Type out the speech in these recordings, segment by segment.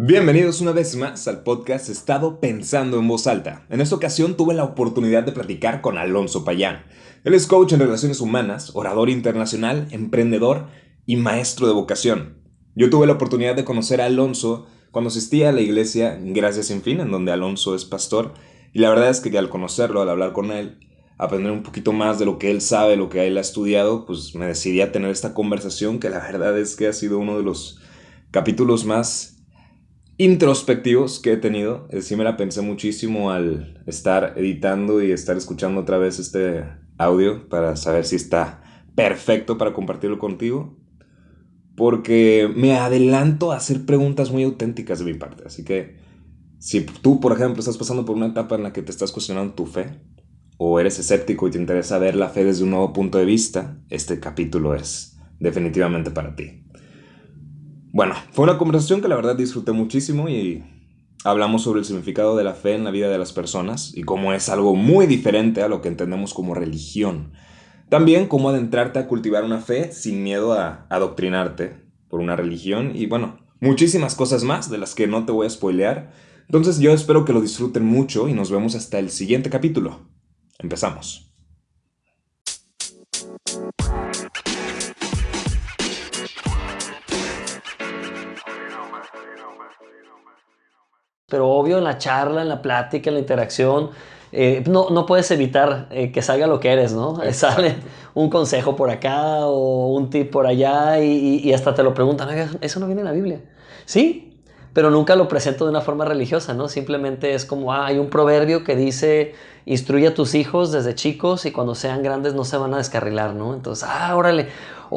Bienvenidos una vez más al podcast Estado Pensando en Voz Alta. En esta ocasión tuve la oportunidad de platicar con Alonso Payán. Él es coach en relaciones humanas, orador internacional, emprendedor y maestro de vocación. Yo tuve la oportunidad de conocer a Alonso cuando asistía a la iglesia Gracias Sin Fin, en donde Alonso es pastor, y la verdad es que al conocerlo, al hablar con él, aprender un poquito más de lo que él sabe, lo que él ha estudiado, pues me decidí a tener esta conversación que la verdad es que ha sido uno de los capítulos más introspectivos que he tenido. Eh, sí me la pensé muchísimo al estar editando y estar escuchando otra vez este audio para saber si está perfecto para compartirlo contigo. Porque me adelanto a hacer preguntas muy auténticas de mi parte. Así que si tú, por ejemplo, estás pasando por una etapa en la que te estás cuestionando tu fe, o eres escéptico y te interesa ver la fe desde un nuevo punto de vista, este capítulo es definitivamente para ti. Bueno, fue una conversación que la verdad disfruté muchísimo y hablamos sobre el significado de la fe en la vida de las personas y cómo es algo muy diferente a lo que entendemos como religión. También cómo adentrarte a cultivar una fe sin miedo a adoctrinarte por una religión y bueno, muchísimas cosas más de las que no te voy a spoilear. Entonces yo espero que lo disfruten mucho y nos vemos hasta el siguiente capítulo. Empezamos. Pero obvio en la charla, en la plática, en la interacción, eh, no, no, puedes evitar eh, que salga lo que eres, ¿no? Sale un consejo por acá o un tip por allá y, y, hasta te lo preguntan, eso no viene en la Biblia. Sí, pero nunca lo presento de una forma religiosa, ¿no? Simplemente es como, ah, hay un proverbio que dice, instruye a tus hijos desde chicos y cuando sean grandes no se van a descarrilar, ¿no? Entonces, ah, órale,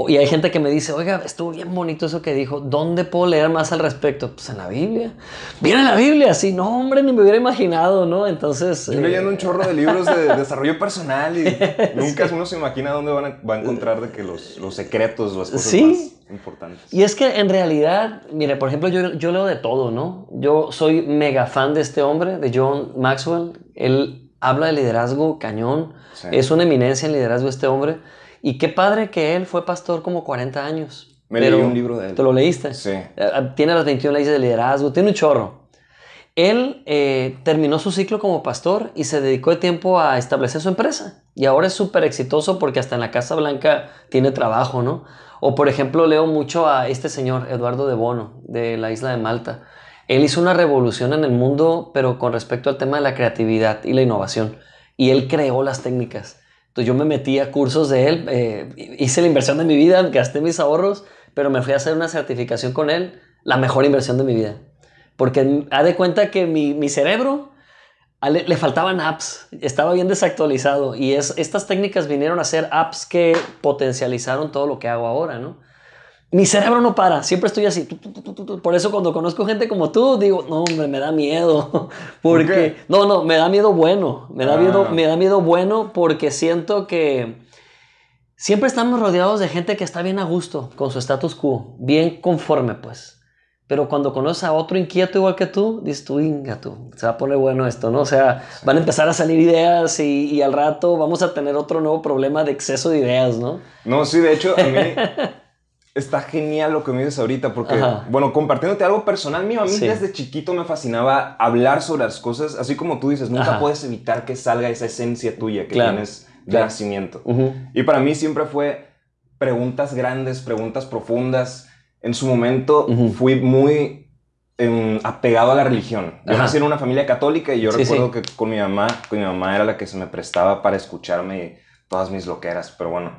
y hay gente que me dice, oiga, estuvo bien bonito eso que dijo, ¿dónde puedo leer más al respecto? Pues en la Biblia. Viene en la Biblia, sí, no, hombre, ni me hubiera imaginado, ¿no? Entonces... Yo leyendo un chorro de libros de desarrollo personal y nunca uno se imagina dónde van a, va a encontrar de que los, los secretos, las cosas más importantes. Y es que en realidad, mire, por ejemplo, yo, yo leo de todo, ¿no? Yo soy mega fan de este hombre, de John Maxwell. Él habla de liderazgo cañón. Es una eminencia en liderazgo este hombre. Y qué padre que él fue pastor como 40 años. Me leí un libro de él. ¿Te lo leíste? Sí. Eh, eh, tiene las 21 leyes de liderazgo, tiene un chorro. Él eh, terminó su ciclo como pastor y se dedicó de tiempo a establecer su empresa. Y ahora es súper exitoso porque hasta en la Casa Blanca tiene trabajo, ¿no? O por ejemplo, leo mucho a este señor, Eduardo de Bono, de la isla de Malta. Él hizo una revolución en el mundo, pero con respecto al tema de la creatividad y la innovación. Y él creó las técnicas. Entonces yo me metí a cursos de él, eh, hice la inversión de mi vida, gasté mis ahorros, pero me fui a hacer una certificación con él, la mejor inversión de mi vida. Porque ha de cuenta que mi, mi cerebro le, le, faltaban apps, estaba bien desactualizado y es, estas técnicas vinieron a ser apps que potencializaron todo lo que hago ahora, ¿no? mi cerebro no para, siempre estoy así. Por eso cuando conozco gente como tú, digo, no, hombre, me da miedo. Porque, no, no, me da miedo bueno. Me da, miedo, ah. me da miedo bueno porque siento que siempre estamos rodeados de gente que está bien a gusto con su status quo, bien conforme, pues. Pero cuando conoces a otro inquieto igual que tú, dices tú, inga tú, se va a poner bueno esto, ¿no? O sea, van a empezar a salir ideas y, y al rato vamos a tener otro nuevo problema de exceso de ideas, ¿no? No, sí, de hecho, a mí Está genial lo que me dices ahorita, porque, bueno, compartiéndote algo personal mío, a mí desde chiquito me fascinaba hablar sobre las cosas, así como tú dices, nunca puedes evitar que salga esa esencia tuya que tienes de nacimiento. Y para mí siempre fue preguntas grandes, preguntas profundas. En su momento fui muy em, apegado a la religión. Yo nací en una familia católica y yo recuerdo que con mi mamá, con mi mamá era la que se me prestaba para escucharme todas mis loqueras, pero bueno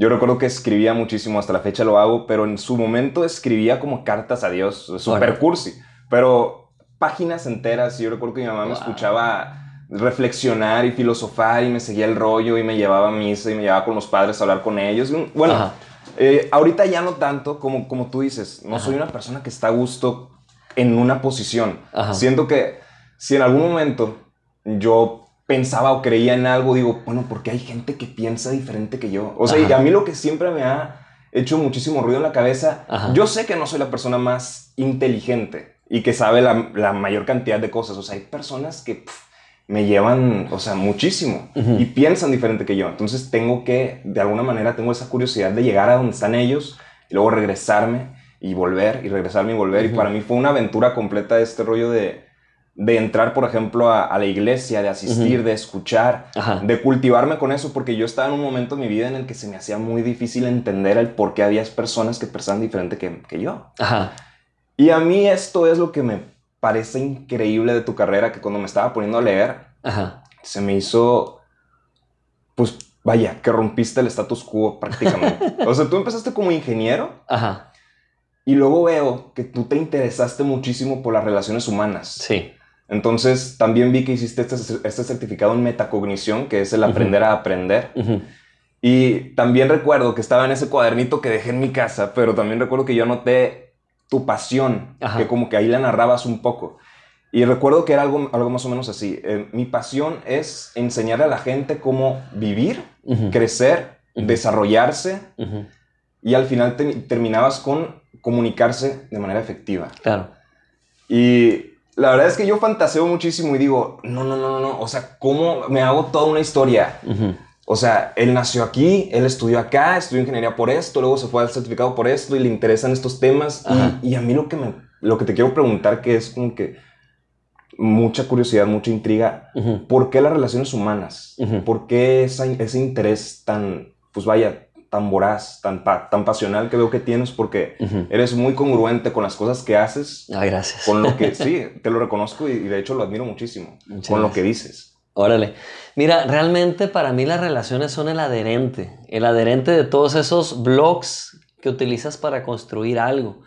yo recuerdo que escribía muchísimo, hasta la fecha lo hago, pero en su momento escribía como cartas a Dios, super cursi, pero páginas enteras. Yo recuerdo que mi mamá me escuchaba reflexionar y filosofar y me seguía el rollo y me llevaba a misa y me llevaba con los padres a hablar con ellos. Bueno, eh, ahorita ya no tanto como, como tú dices, no soy una persona que está a gusto en una posición. Siento que si en algún momento yo pensaba o creía en algo, digo, bueno, porque hay gente que piensa diferente que yo. O sea, y a mí lo que siempre me ha hecho muchísimo ruido en la cabeza, yo sé que no soy la persona más inteligente y que sabe la, mayor cantidad de cosas. O sea, hay personas que me llevan, o sea, muchísimo y piensan diferente que yo. Entonces tengo que, de alguna manera, tengo esa curiosidad de llegar a donde están ellos y luego regresarme y volver y regresarme y volver. Y para mí fue una aventura completa este rollo de, de entrar, por ejemplo, a, la iglesia, de asistir, de escuchar, de cultivarme con eso, porque yo estaba en un momento en mi vida en el que se me hacía muy difícil entender el por qué había personas que pensaban diferente que, que yo. Y a mí esto es lo que me parece increíble de tu carrera, que cuando me estaba poniendo a leer, se me hizo, pues vaya, que rompiste el status quo prácticamente. o sea, tú empezaste como ingeniero. Y luego veo que tú te interesaste muchísimo por las relaciones humanas. Sí. Entonces, también vi que hiciste este, este certificado en metacognición, que es el aprender a aprender. Y también recuerdo que estaba en ese cuadernito que dejé en mi casa, pero también recuerdo que yo anoté tu pasión, que como que ahí la narrabas un poco. Y recuerdo que era algo, algo más o menos así. Eh, mi pasión es enseñarle a la gente cómo vivir, crecer, desarrollarse. Y al final terminabas con comunicarse de manera efectiva. Claro. Y la verdad es que yo fantaseo muchísimo y digo, no, no, no, no, o sea, ¿cómo me hago toda una historia? O sea, él nació aquí, él estudió acá, estudió ingeniería por esto, luego se fue al certificado por esto y le interesan estos temas. Y, a mí lo que, me, lo que te quiero preguntar, que es como que mucha curiosidad, mucha intriga, ¿por qué las relaciones humanas? ¿Por qué ese interés tan, pues vaya, tan voraz, tan, tan pasional que veo que tienes porque eres muy congruente con las cosas que haces. Ay, gracias. Con lo que, sí, te lo reconozco y, de hecho lo admiro muchísimo. con lo que dices. Órale. Mira, realmente para mí las relaciones son el adherente, el adherente de todos esos blogs que utilizas para construir algo.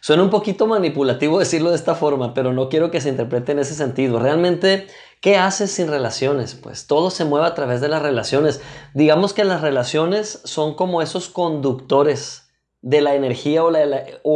Suena un poquito manipulativo decirlo de esta forma, pero no quiero que se interprete en ese sentido. Realmente ¿Qué haces sin relaciones? Pues todo se mueve a través de las relaciones. Digamos que las relaciones son como esos conductores de la energía o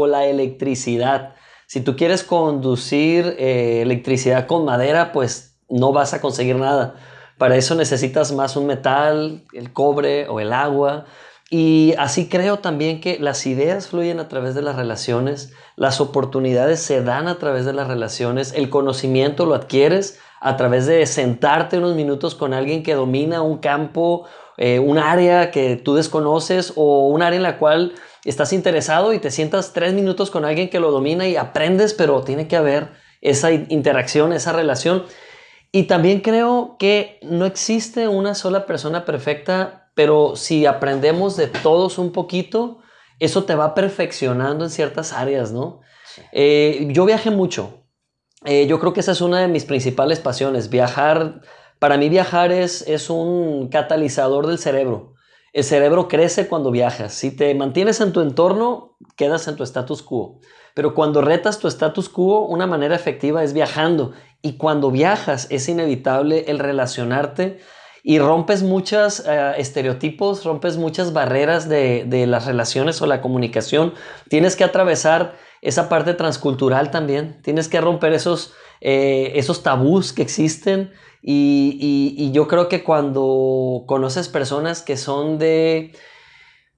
la, electricidad. Si tú quieres conducir eh, electricidad con madera, pues no vas a conseguir nada. Para eso necesitas más un metal, el cobre o el agua. Y así creo también que las ideas fluyen a través de las relaciones, las oportunidades se dan a través de las relaciones, el conocimiento lo adquieres a través de sentarte unos minutos con alguien que domina un campo, eh, un área que tú desconoces o un área en la cual estás interesado y te sientas tres minutos con alguien que lo domina y aprendes, pero tiene que haber esa interacción, esa relación. Y también creo que no existe una sola persona perfecta, pero si aprendemos de todos un poquito, eso te va perfeccionando en ciertas áreas, ¿no? Eh, yo viajé mucho, eh, yo creo que esa es una de mis principales pasiones. Viajar, para mí viajar es, es un catalizador del cerebro. El cerebro crece cuando viajas. Si te mantienes en tu entorno, quedas en tu status quo. Pero cuando retas tu status quo, una manera efectiva es viajando. Y cuando viajas es inevitable el relacionarte y rompes muchos eh, estereotipos, rompes muchas barreras de, de las relaciones o la comunicación. Tienes que atravesar esa parte transcultural también. Tienes que romper esos, eh, esos tabús que existen y, yo creo que cuando conoces personas que son de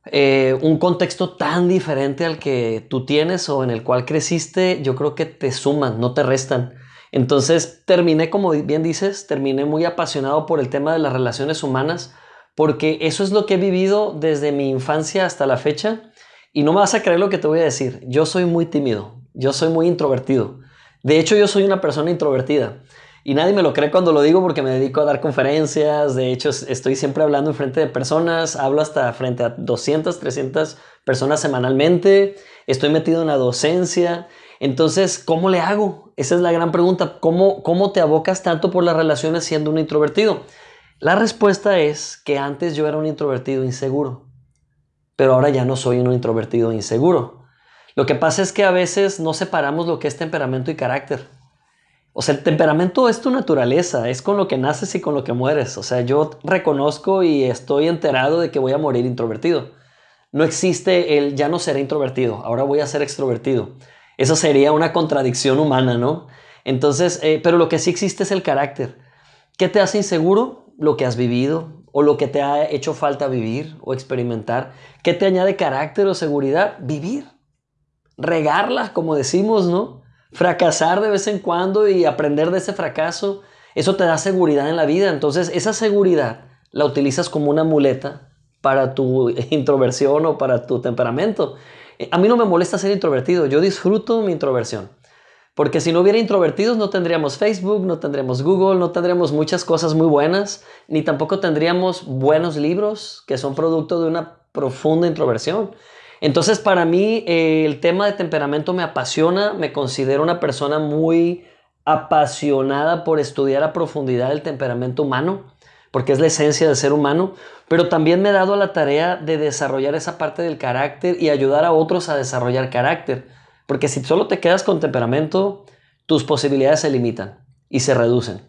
eh, un contexto tan diferente al que tú tienes o en el cual creciste, yo creo que te suman, no te restan. Entonces terminé, como bien dices, terminé muy apasionado por el tema de las relaciones humanas, porque eso es lo que he vivido desde mi infancia hasta la fecha y no me vas a creer lo que te voy a decir. Yo soy muy tímido. Yo soy muy introvertido. De hecho, yo soy una persona introvertida. Y nadie me lo cree cuando lo digo porque me dedico a dar conferencias. De hecho, estoy siempre hablando en frente de personas. Hablo hasta frente a 200, 300 personas semanalmente. Estoy metido en la docencia. Entonces, ¿cómo le hago? Esa es la gran pregunta. ¿Cómo, cómo te abocas tanto por las relaciones siendo un introvertido? La respuesta es que antes yo era un introvertido inseguro pero ahora ya no soy un introvertido inseguro. Lo que pasa es que a veces no separamos lo que es temperamento y carácter. O sea, el temperamento es tu naturaleza, es con lo que naces y con lo que mueres. O sea, yo reconozco y estoy enterado de que voy a morir introvertido. No existe el ya no seré introvertido, ahora voy a ser extrovertido. Eso sería una contradicción humana, ¿no? Entonces, eh, pero lo que sí existe es el carácter. ¿Qué te hace inseguro? Lo que has vivido, o lo que te ha hecho falta vivir o experimentar. ¿Qué te añade carácter o seguridad? Vivir. Regarla, como decimos, ¿no? Fracasar de vez en cuando y aprender de ese fracaso. Eso te da seguridad en la vida. Entonces, esa seguridad la utilizas como una muleta para tu introversión o para tu temperamento. A mí no me molesta ser introvertido, yo disfruto mi introversión. Porque si no hubiera introvertidos no tendríamos Facebook, no tendríamos Google, no tendríamos muchas cosas muy buenas, ni tampoco tendríamos buenos libros que son producto de una profunda introversión. Entonces para mí eh, el tema de temperamento me apasiona, me considero una persona muy apasionada por estudiar a profundidad el temperamento humano, porque es la esencia del ser humano, pero también me he dado la tarea de desarrollar esa parte del carácter y ayudar a otros a desarrollar carácter. Porque si solo te quedas con temperamento, tus posibilidades se limitan y se reducen.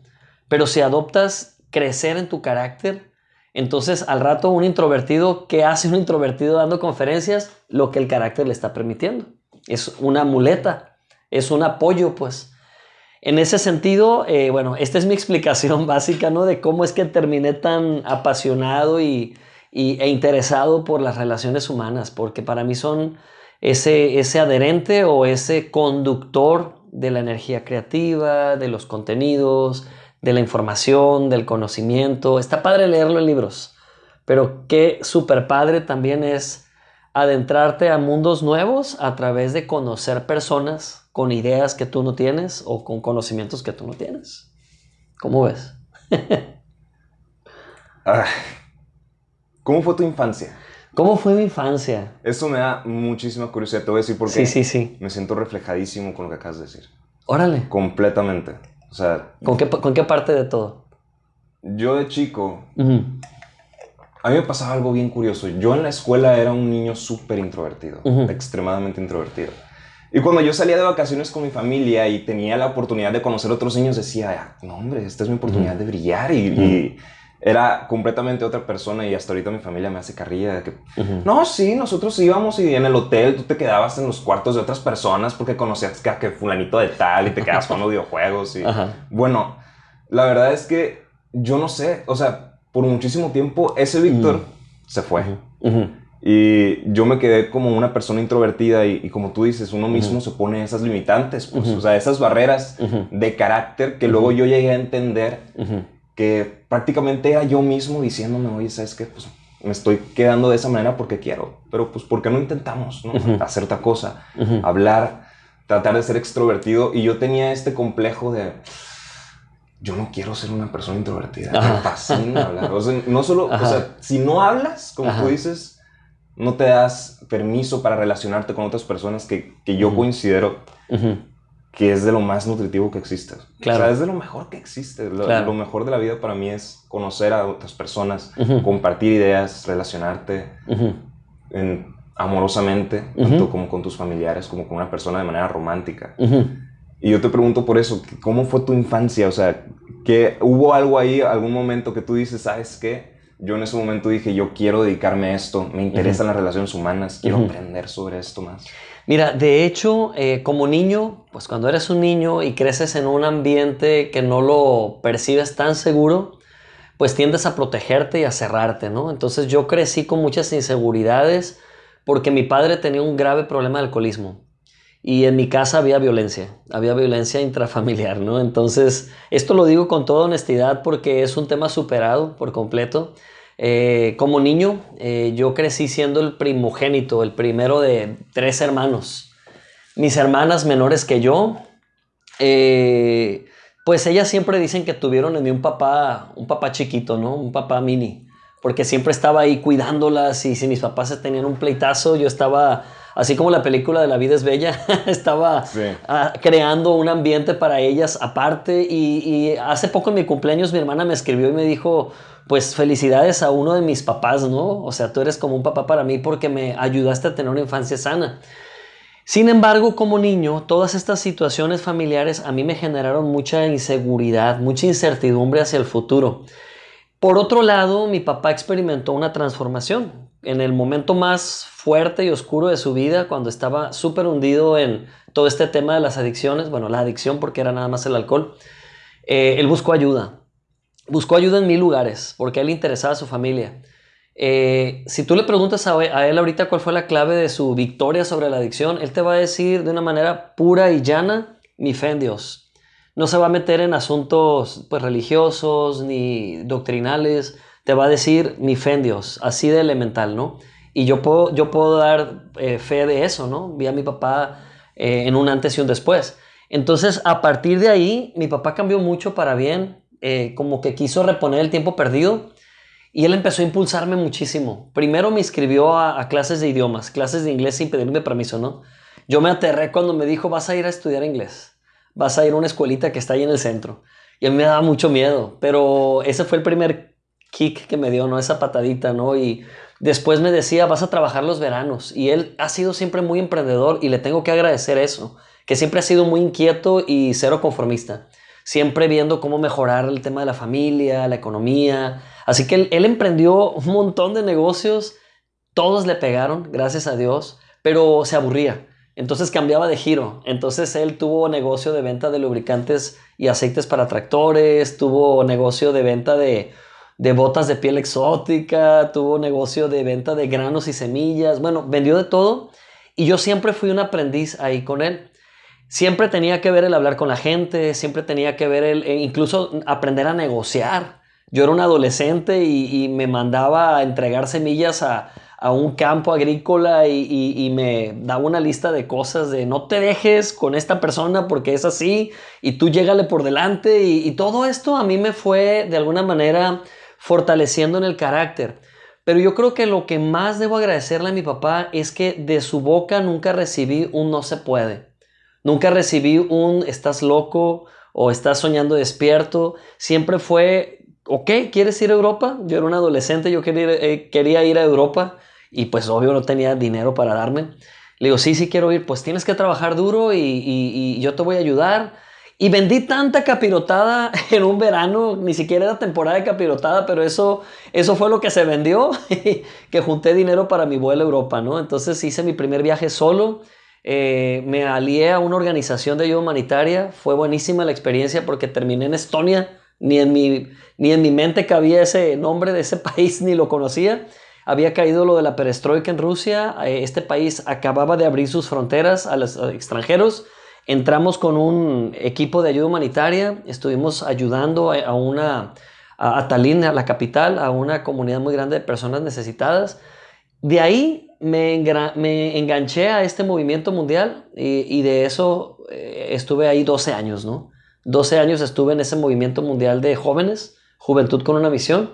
Pero si adoptas crecer en tu carácter, entonces al rato un introvertido, ¿qué hace un introvertido dando conferencias? Lo que el carácter le está permitiendo. Es una muleta, es un apoyo, pues. En ese sentido, eh, bueno, esta es mi explicación básica, ¿no? De cómo es que terminé tan apasionado y, e interesado por las relaciones humanas, porque para mí son ese, ese adherente o ese conductor de la energía creativa, de los contenidos, de la información, del conocimiento. Está padre leerlo en libros, pero qué súper padre también es adentrarte a mundos nuevos a través de conocer personas con ideas que tú no tienes o con conocimientos que tú no tienes. ¿Cómo ves? ¿Cómo fue tu infancia? ¿Cómo fue mi infancia? Eso me da muchísima curiosidad. Te voy a decir por qué. Sí, sí, sí. Me siento reflejadísimo con lo que acabas de decir. Órale. Completamente. O sea. ¿Con qué, con qué parte de todo? Yo de chico. A mí me pasaba algo bien curioso. Yo en la escuela era un niño súper introvertido. Extremadamente introvertido. Y cuando yo salía de vacaciones con mi familia y tenía la oportunidad de conocer a otros niños, decía, no, hombre, esta es mi oportunidad de brillar. y era completamente otra persona y hasta ahorita mi familia me hace carrilla de que, no, sí, nosotros íbamos y en el hotel tú te quedabas en los cuartos de otras personas porque conocías que, que fulanito de tal y te quedabas jugando videojuegos y bueno, la verdad es que yo no sé, o sea, por muchísimo tiempo ese Víctor se fue. Y yo me quedé como una persona introvertida y, como tú dices, uno mismo se pone esas limitantes, pues, o sea, esas barreras de carácter que luego yo llegué a entender que prácticamente era yo mismo diciéndome, oye, ¿sabes qué? Pues me estoy quedando de esa manera porque quiero, pero pues ¿por qué no intentamos hacer otra cosa? Hablar, tratar de ser extrovertido y yo tenía este complejo de... Yo no quiero ser una persona introvertida. Me fascina hablar. O sea, no solo, o sea, si no hablas, como tú dices, no te das permiso para relacionarte con otras personas que, que yo considero que es de lo más nutritivo que existe. Claro. O sea, es de lo mejor que existe. Lo, mejor de la vida para mí es conocer a otras personas, compartir ideas, relacionarte amorosamente, tanto como con tus familiares, como con una persona de manera romántica. Y yo te pregunto por eso, ¿cómo fue tu infancia? O sea, que ¿hubo algo ahí, algún momento que tú dices, sabes qué? Yo en ese momento dije, yo quiero dedicarme a esto, me interesan las relaciones humanas, quiero aprender sobre esto más. Mira, de hecho, eh, como niño, pues cuando eres un niño y creces en un ambiente que no lo percibes tan seguro, pues tiendes a protegerte y a cerrarte, ¿no? Entonces yo crecí con muchas inseguridades porque mi padre tenía un grave problema de alcoholismo y en mi casa había violencia, había violencia intrafamiliar, ¿no? Entonces, esto lo digo con toda honestidad porque es un tema superado por completo. Eh, como niño, eh, yo crecí siendo el primogénito, el primero de tres hermanos. Mis hermanas menores que yo, eh, pues ellas siempre dicen que tuvieron en mí un papá, un papá chiquito, ¿no? Un papá mini, porque siempre estaba ahí cuidándolas y si mis papás tenían un pleitazo, yo estaba así como la película de La vida es bella, estaba ah, creando un ambiente para ellas aparte y, y, hace poco en mi cumpleaños mi hermana me escribió y me dijo, pues felicidades a uno de mis papás, ¿no? O sea, tú eres como un papá para mí porque me ayudaste a tener una infancia sana. Sin embargo, como niño, todas estas situaciones familiares a mí me generaron mucha inseguridad, mucha incertidumbre hacia el futuro. Por otro lado, mi papá experimentó una transformación. En el momento más fuerte y oscuro de su vida, cuando estaba súper hundido en todo este tema de las adicciones, bueno, la adicción porque era nada más el alcohol, eh, él buscó ayuda buscó ayuda en mil lugares porque a él interesaba a su familia. Eh, si tú le preguntas a, él ahorita cuál fue la clave de su victoria sobre la adicción, él te va a decir de una manera pura y llana, mi fe en Dios. No se va a meter en asuntos pues, religiosos ni doctrinales, te va a decir mi fe en Dios, así de elemental, ¿no? Y yo puedo, yo puedo dar eh, fe de eso, ¿no? Vi a mi papá eh, en un antes y un después. Entonces, a partir de ahí, mi papá cambió mucho para bien, eh, como que quiso reponer el tiempo perdido y él empezó a impulsarme muchísimo. Primero me inscribió a, a clases de idiomas, clases de inglés sin pedirme permiso, ¿no? Yo me aterré cuando me dijo, vas a ir a estudiar inglés, vas a ir a una escuelita que está ahí en el centro. Y a mí me daba mucho miedo, pero ese fue el primer kick que me dio, ¿no? Esa patadita, ¿no? Y después me decía, vas a trabajar los veranos. Y él ha sido siempre muy emprendedor y le tengo que agradecer eso, que siempre ha sido muy inquieto y cero conformista. Siempre viendo cómo mejorar el tema de la familia, la economía. Así que él, él emprendió un montón de negocios, todos le pegaron, gracias a Dios, pero se aburría. Entonces cambiaba de giro. Entonces él tuvo negocio de venta de lubricantes y aceites para tractores, tuvo negocio de venta de, de botas de piel exótica, tuvo negocio de venta de granos y semillas. Bueno, vendió de todo y yo siempre fui un aprendiz ahí con él. Siempre tenía que ver el hablar con la gente, siempre tenía que ver el e incluso aprender a negociar. Yo era un adolescente y, me mandaba a entregar semillas a, a un campo agrícola y, me daba una lista de cosas de no te dejes con esta persona porque es así y tú llégale por delante y todo esto a mí me fue de alguna manera fortaleciendo en el carácter. Pero yo creo que lo que más debo agradecerle a mi papá es que de su boca nunca recibí un no se puede. Nunca recibí un estás loco o estás soñando despierto. Siempre fue, ok, ¿quieres ir a Europa? Yo era un adolescente, yo quería, eh, quería ir a Europa y pues obvio no tenía dinero para darme. Le digo, sí, sí quiero ir, pues tienes que trabajar duro y yo te voy a ayudar. Y vendí tanta capirotada en un verano, ni siquiera era temporada de capirotada, pero eso, eso fue lo que se vendió, que junté dinero para mi vuelo a Europa, ¿no? Entonces hice mi primer viaje solo, eh, me alié a una organización de ayuda humanitaria, fue buenísima la experiencia porque terminé en Estonia, ni en mi, ni en mi mente cabía ese nombre de ese país, ni lo conocía. Había caído lo de la perestroika en Rusia, eh, este país acababa de abrir sus fronteras a los extranjeros, entramos con un equipo de ayuda humanitaria, estuvimos ayudando a una, a, a Tallinn, a la capital, a una comunidad muy grande de personas necesitadas. De ahí me, me enganché a este movimiento mundial y, y de eso eh, estuve ahí 12 años, ¿no? 12 años estuve en ese movimiento mundial de jóvenes, Juventud con una Misión.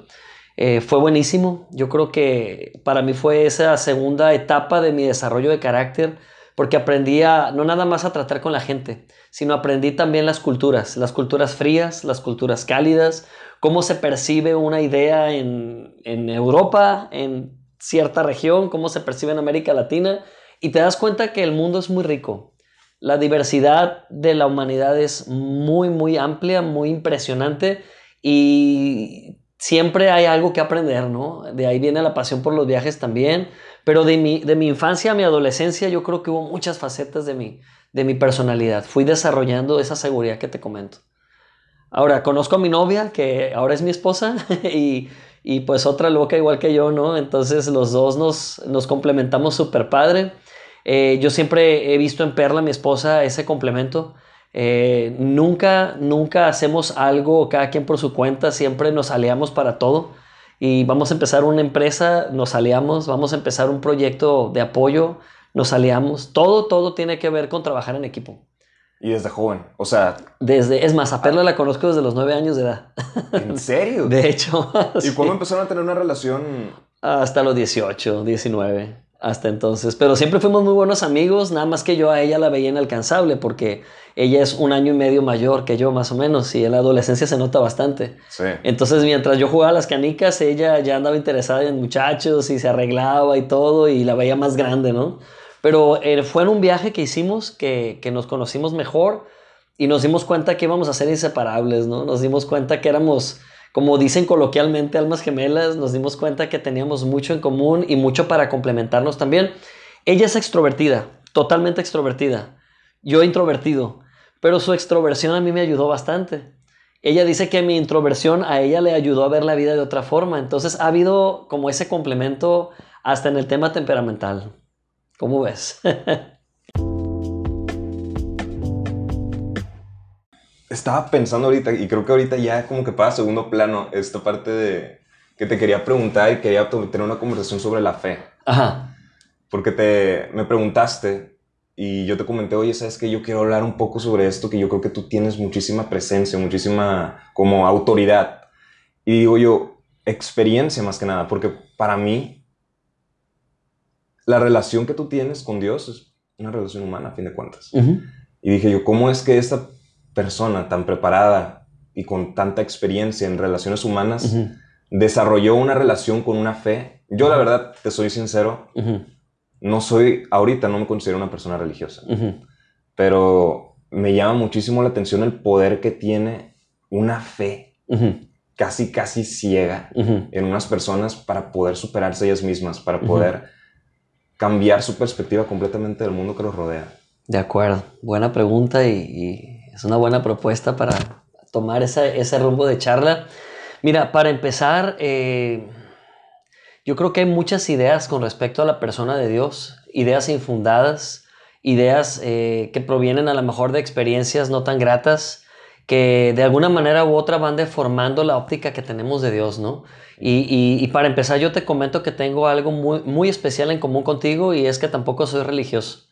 Eh, fue buenísimo. Yo creo que para mí fue esa segunda etapa de mi desarrollo de carácter, porque aprendí no nada más a tratar con la gente, sino aprendí también las culturas, las culturas frías, las culturas cálidas, cómo se percibe una idea en, en Europa, en cierta región, cómo se percibe en América Latina, y te das cuenta que el mundo es muy rico. La diversidad de la humanidad es muy, muy amplia, muy impresionante y siempre hay algo que aprender, ¿no? De ahí viene la pasión por los viajes también, pero de mi, de mi infancia a mi adolescencia yo creo que hubo muchas facetas de mi, de mi personalidad. Fui desarrollando esa seguridad que te comento. Ahora, conozco a mi novia, que ahora es mi esposa, y, y pues otra loca igual que yo, ¿no? Entonces los dos nos, nos complementamos súper padre. Eh, yo siempre he visto en Perla, mi esposa, ese complemento. Eh, nunca, nunca hacemos algo cada quien por su cuenta, siempre nos aliamos para todo. Y vamos a empezar una empresa, nos aliamos, vamos a empezar un proyecto de apoyo, nos aliamos. Todo, todo tiene que ver con trabajar en equipo. Y desde joven, o sea... Desde, es más, a Perla la conozco desde los nueve años de edad. ¿En serio? De hecho. ¿Y sí. cuándo empezaron a tener una relación? Hasta los 18, 19 hasta entonces. Pero siempre fuimos muy buenos amigos, nada más que yo a ella la veía inalcanzable porque ella es un año y medio mayor que yo más o menos y en la adolescencia se nota bastante. Sí. Entonces mientras yo jugaba las canicas, ella ya andaba interesada en muchachos y se arreglaba y todo y la veía más grande, ¿no? Pero eh, fue en un viaje que hicimos que, que nos conocimos mejor y nos dimos cuenta que íbamos a ser inseparables, ¿no? Nos dimos cuenta que éramos como dicen coloquialmente almas gemelas, nos dimos cuenta que teníamos mucho en común y mucho para complementarnos también. Ella es extrovertida, totalmente extrovertida. Yo introvertido, pero su extroversión a mí me ayudó bastante. Ella dice que mi introversión a ella le ayudó a ver la vida de otra forma. Entonces ha habido como ese complemento hasta en el tema temperamental. ¿Cómo ves? Estaba pensando ahorita, y creo que ahorita ya como que pasa a segundo plano esta parte de que te quería preguntar y quería tener una conversación sobre la fe. Ajá. Porque te, me preguntaste y yo te comenté, oye, ¿sabes que Yo quiero hablar un poco sobre esto, que yo creo que tú tienes muchísima presencia, muchísima como autoridad. Y digo yo, experiencia más que nada, porque para mí la relación que tú tienes con Dios es una relación humana, a fin de cuentas. Y dije yo, ¿cómo es que esta persona tan preparada y con tanta experiencia en relaciones humanas desarrolló una relación con una fe? Yo la verdad, te soy sincero, no soy, ahorita no me considero una persona religiosa, pero me llama muchísimo la atención el poder que tiene una fe casi, casi ciega en unas personas para poder superarse ellas mismas, para poder cambiar su perspectiva completamente del mundo que los rodea. De acuerdo, buena pregunta y, es una buena propuesta para tomar ese rumbo de charla. Mira, para empezar, eh, yo creo que hay muchas ideas con respecto a la persona de Dios, ideas infundadas, ideas eh, que provienen a lo mejor de experiencias no tan gratas, que de alguna manera u otra van deformando la óptica que tenemos de Dios, ¿no? Y, para empezar, yo te comento que tengo algo muy, muy especial en común contigo y es que tampoco soy religioso.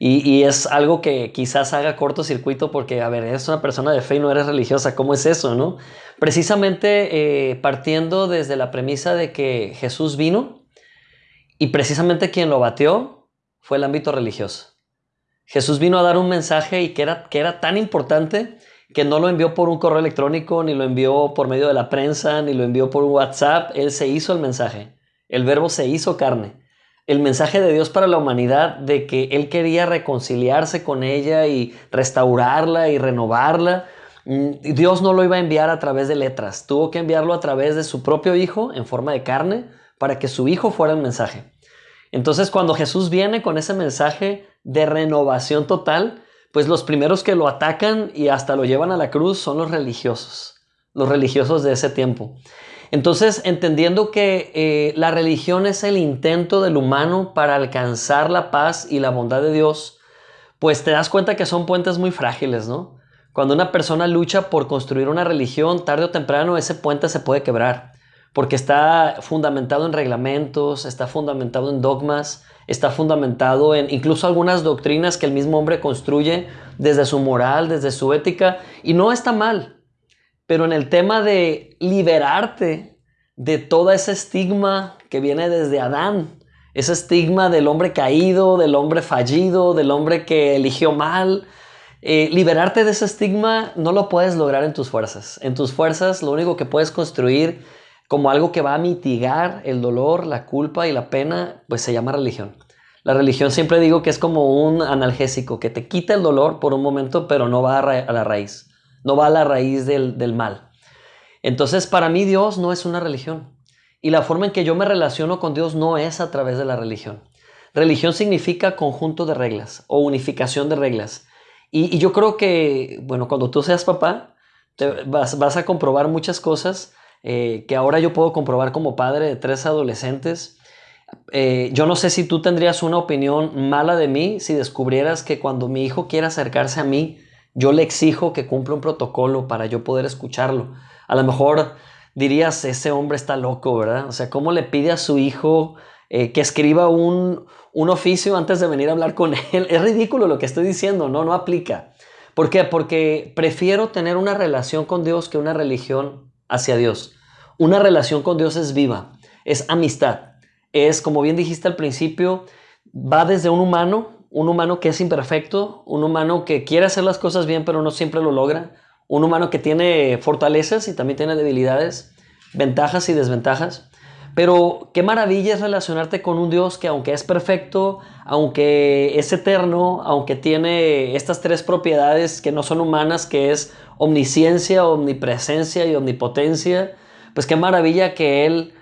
Y, es algo que quizás haga cortocircuito porque, a ver, eres una persona de fe y no eres religiosa, ¿cómo es eso, no? Precisamente eh, partiendo desde la premisa de que Jesús vino y precisamente quien lo batió fue el ámbito religioso. Jesús vino a dar un mensaje y que era, que era tan importante que no lo envió por un correo electrónico, ni lo envió por medio de la prensa, ni lo envió por un WhatsApp, Él se hizo el mensaje. El verbo se hizo carne el mensaje de Dios para la humanidad de que Él quería reconciliarse con ella y restaurarla y renovarla. Mm, Dios no lo iba a enviar a través de letras, tuvo que enviarlo a través de su propio Hijo en forma de carne para que su Hijo fuera el mensaje. Entonces cuando Jesús viene con ese mensaje de renovación total, pues los primeros que lo atacan y hasta lo llevan a la cruz son los religiosos, los religiosos de ese tiempo. Entonces, entendiendo que eh, la religión es el intento del humano para alcanzar la paz y la bondad de Dios, pues te das cuenta que son puentes muy frágiles, ¿no? Cuando una persona lucha por construir una religión, tarde o temprano ese puente se puede quebrar, porque está fundamentado en reglamentos, está fundamentado en dogmas, está fundamentado en incluso algunas doctrinas que el mismo hombre construye desde su moral, desde su ética, y no está mal, pero en el tema de liberarte de todo ese estigma que viene desde Adán, ese estigma del hombre caído, del hombre fallido, del hombre que eligió mal, eh, liberarte de ese estigma no lo puedes lograr en tus fuerzas. En tus fuerzas lo único que puedes construir como algo que va a mitigar el dolor, la culpa y la pena, pues se llama religión. La religión siempre digo que es como un analgésico que te quita el dolor por un momento, pero no va a la raíz no va a la raíz del, mal. Entonces, para mí Dios no es una religión. Y la forma en que yo me relaciono con Dios no es a través de la religión. Religión significa conjunto de reglas o unificación de reglas. Y, yo creo que, bueno, cuando tú seas papá, te vas, a comprobar muchas cosas eh, que ahora yo puedo comprobar como padre de tres adolescentes. Eh, yo no sé si tú tendrías una opinión mala de mí si descubrieras que cuando mi hijo quiere acercarse a mí, yo le exijo que cumpla un protocolo para yo poder escucharlo. A lo mejor dirías, ese hombre está loco, ¿verdad? O sea, ¿cómo le pide a su hijo eh, que escriba un, un oficio antes de venir a hablar con él? Es ridículo lo que estoy diciendo, no, no aplica. ¿Por qué? Porque prefiero tener una relación con Dios que una religión hacia Dios. Una relación con Dios es viva, es amistad. Es, como bien dijiste al principio, va desde un humano un humano que es imperfecto, un humano que quiere hacer las cosas bien pero no siempre lo logra, un humano que tiene fortalezas y también tiene debilidades, ventajas y desventajas. Pero qué maravilla es relacionarte con un Dios que aunque es perfecto, aunque es eterno, aunque tiene estas tres propiedades que no son humanas, que es omnisciencia, omnipresencia y omnipotencia, pues qué maravilla que Él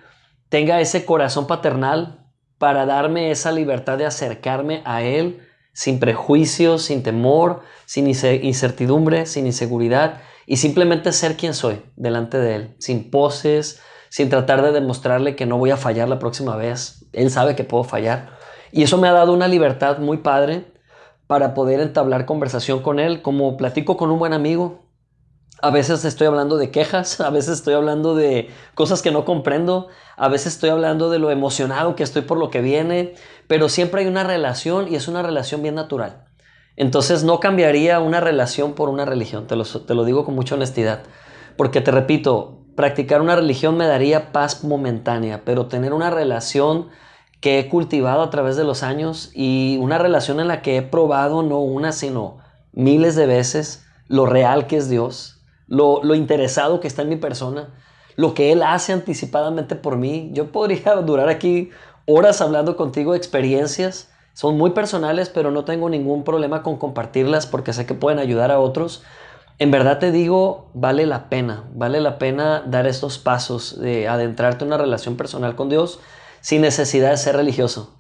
tenga ese corazón paternal, para darme esa libertad de acercarme a Él sin prejuicios, sin temor, sin incertidumbre, sin inseguridad y simplemente ser quien soy delante de Él, sin poses, sin tratar de demostrarle que no voy a fallar la próxima vez. Él sabe que puedo fallar. Y eso me ha dado una libertad muy padre para poder entablar conversación con Él, como platico con un buen amigo. A veces estoy hablando de quejas, a veces estoy hablando de cosas que no comprendo, a veces estoy hablando de lo emocionado que estoy por lo que viene, pero siempre hay una relación y es una relación bien natural. Entonces no cambiaría una relación por una religión, te lo, te lo digo con mucha honestidad. Porque te repito, practicar una religión me daría paz momentánea, pero tener una relación que he cultivado a través de los años y una relación en la que he probado no una, sino miles de veces lo real que es Dios, lo, interesado que está en mi persona, lo que Él hace anticipadamente por mí. Yo podría durar aquí horas hablando contigo de experiencias. Son muy personales, pero no tengo ningún problema con compartirlas porque sé que pueden ayudar a otros. En verdad te digo, vale la pena, vale la pena dar estos pasos de adentrarte en una relación personal con Dios sin necesidad de ser religioso.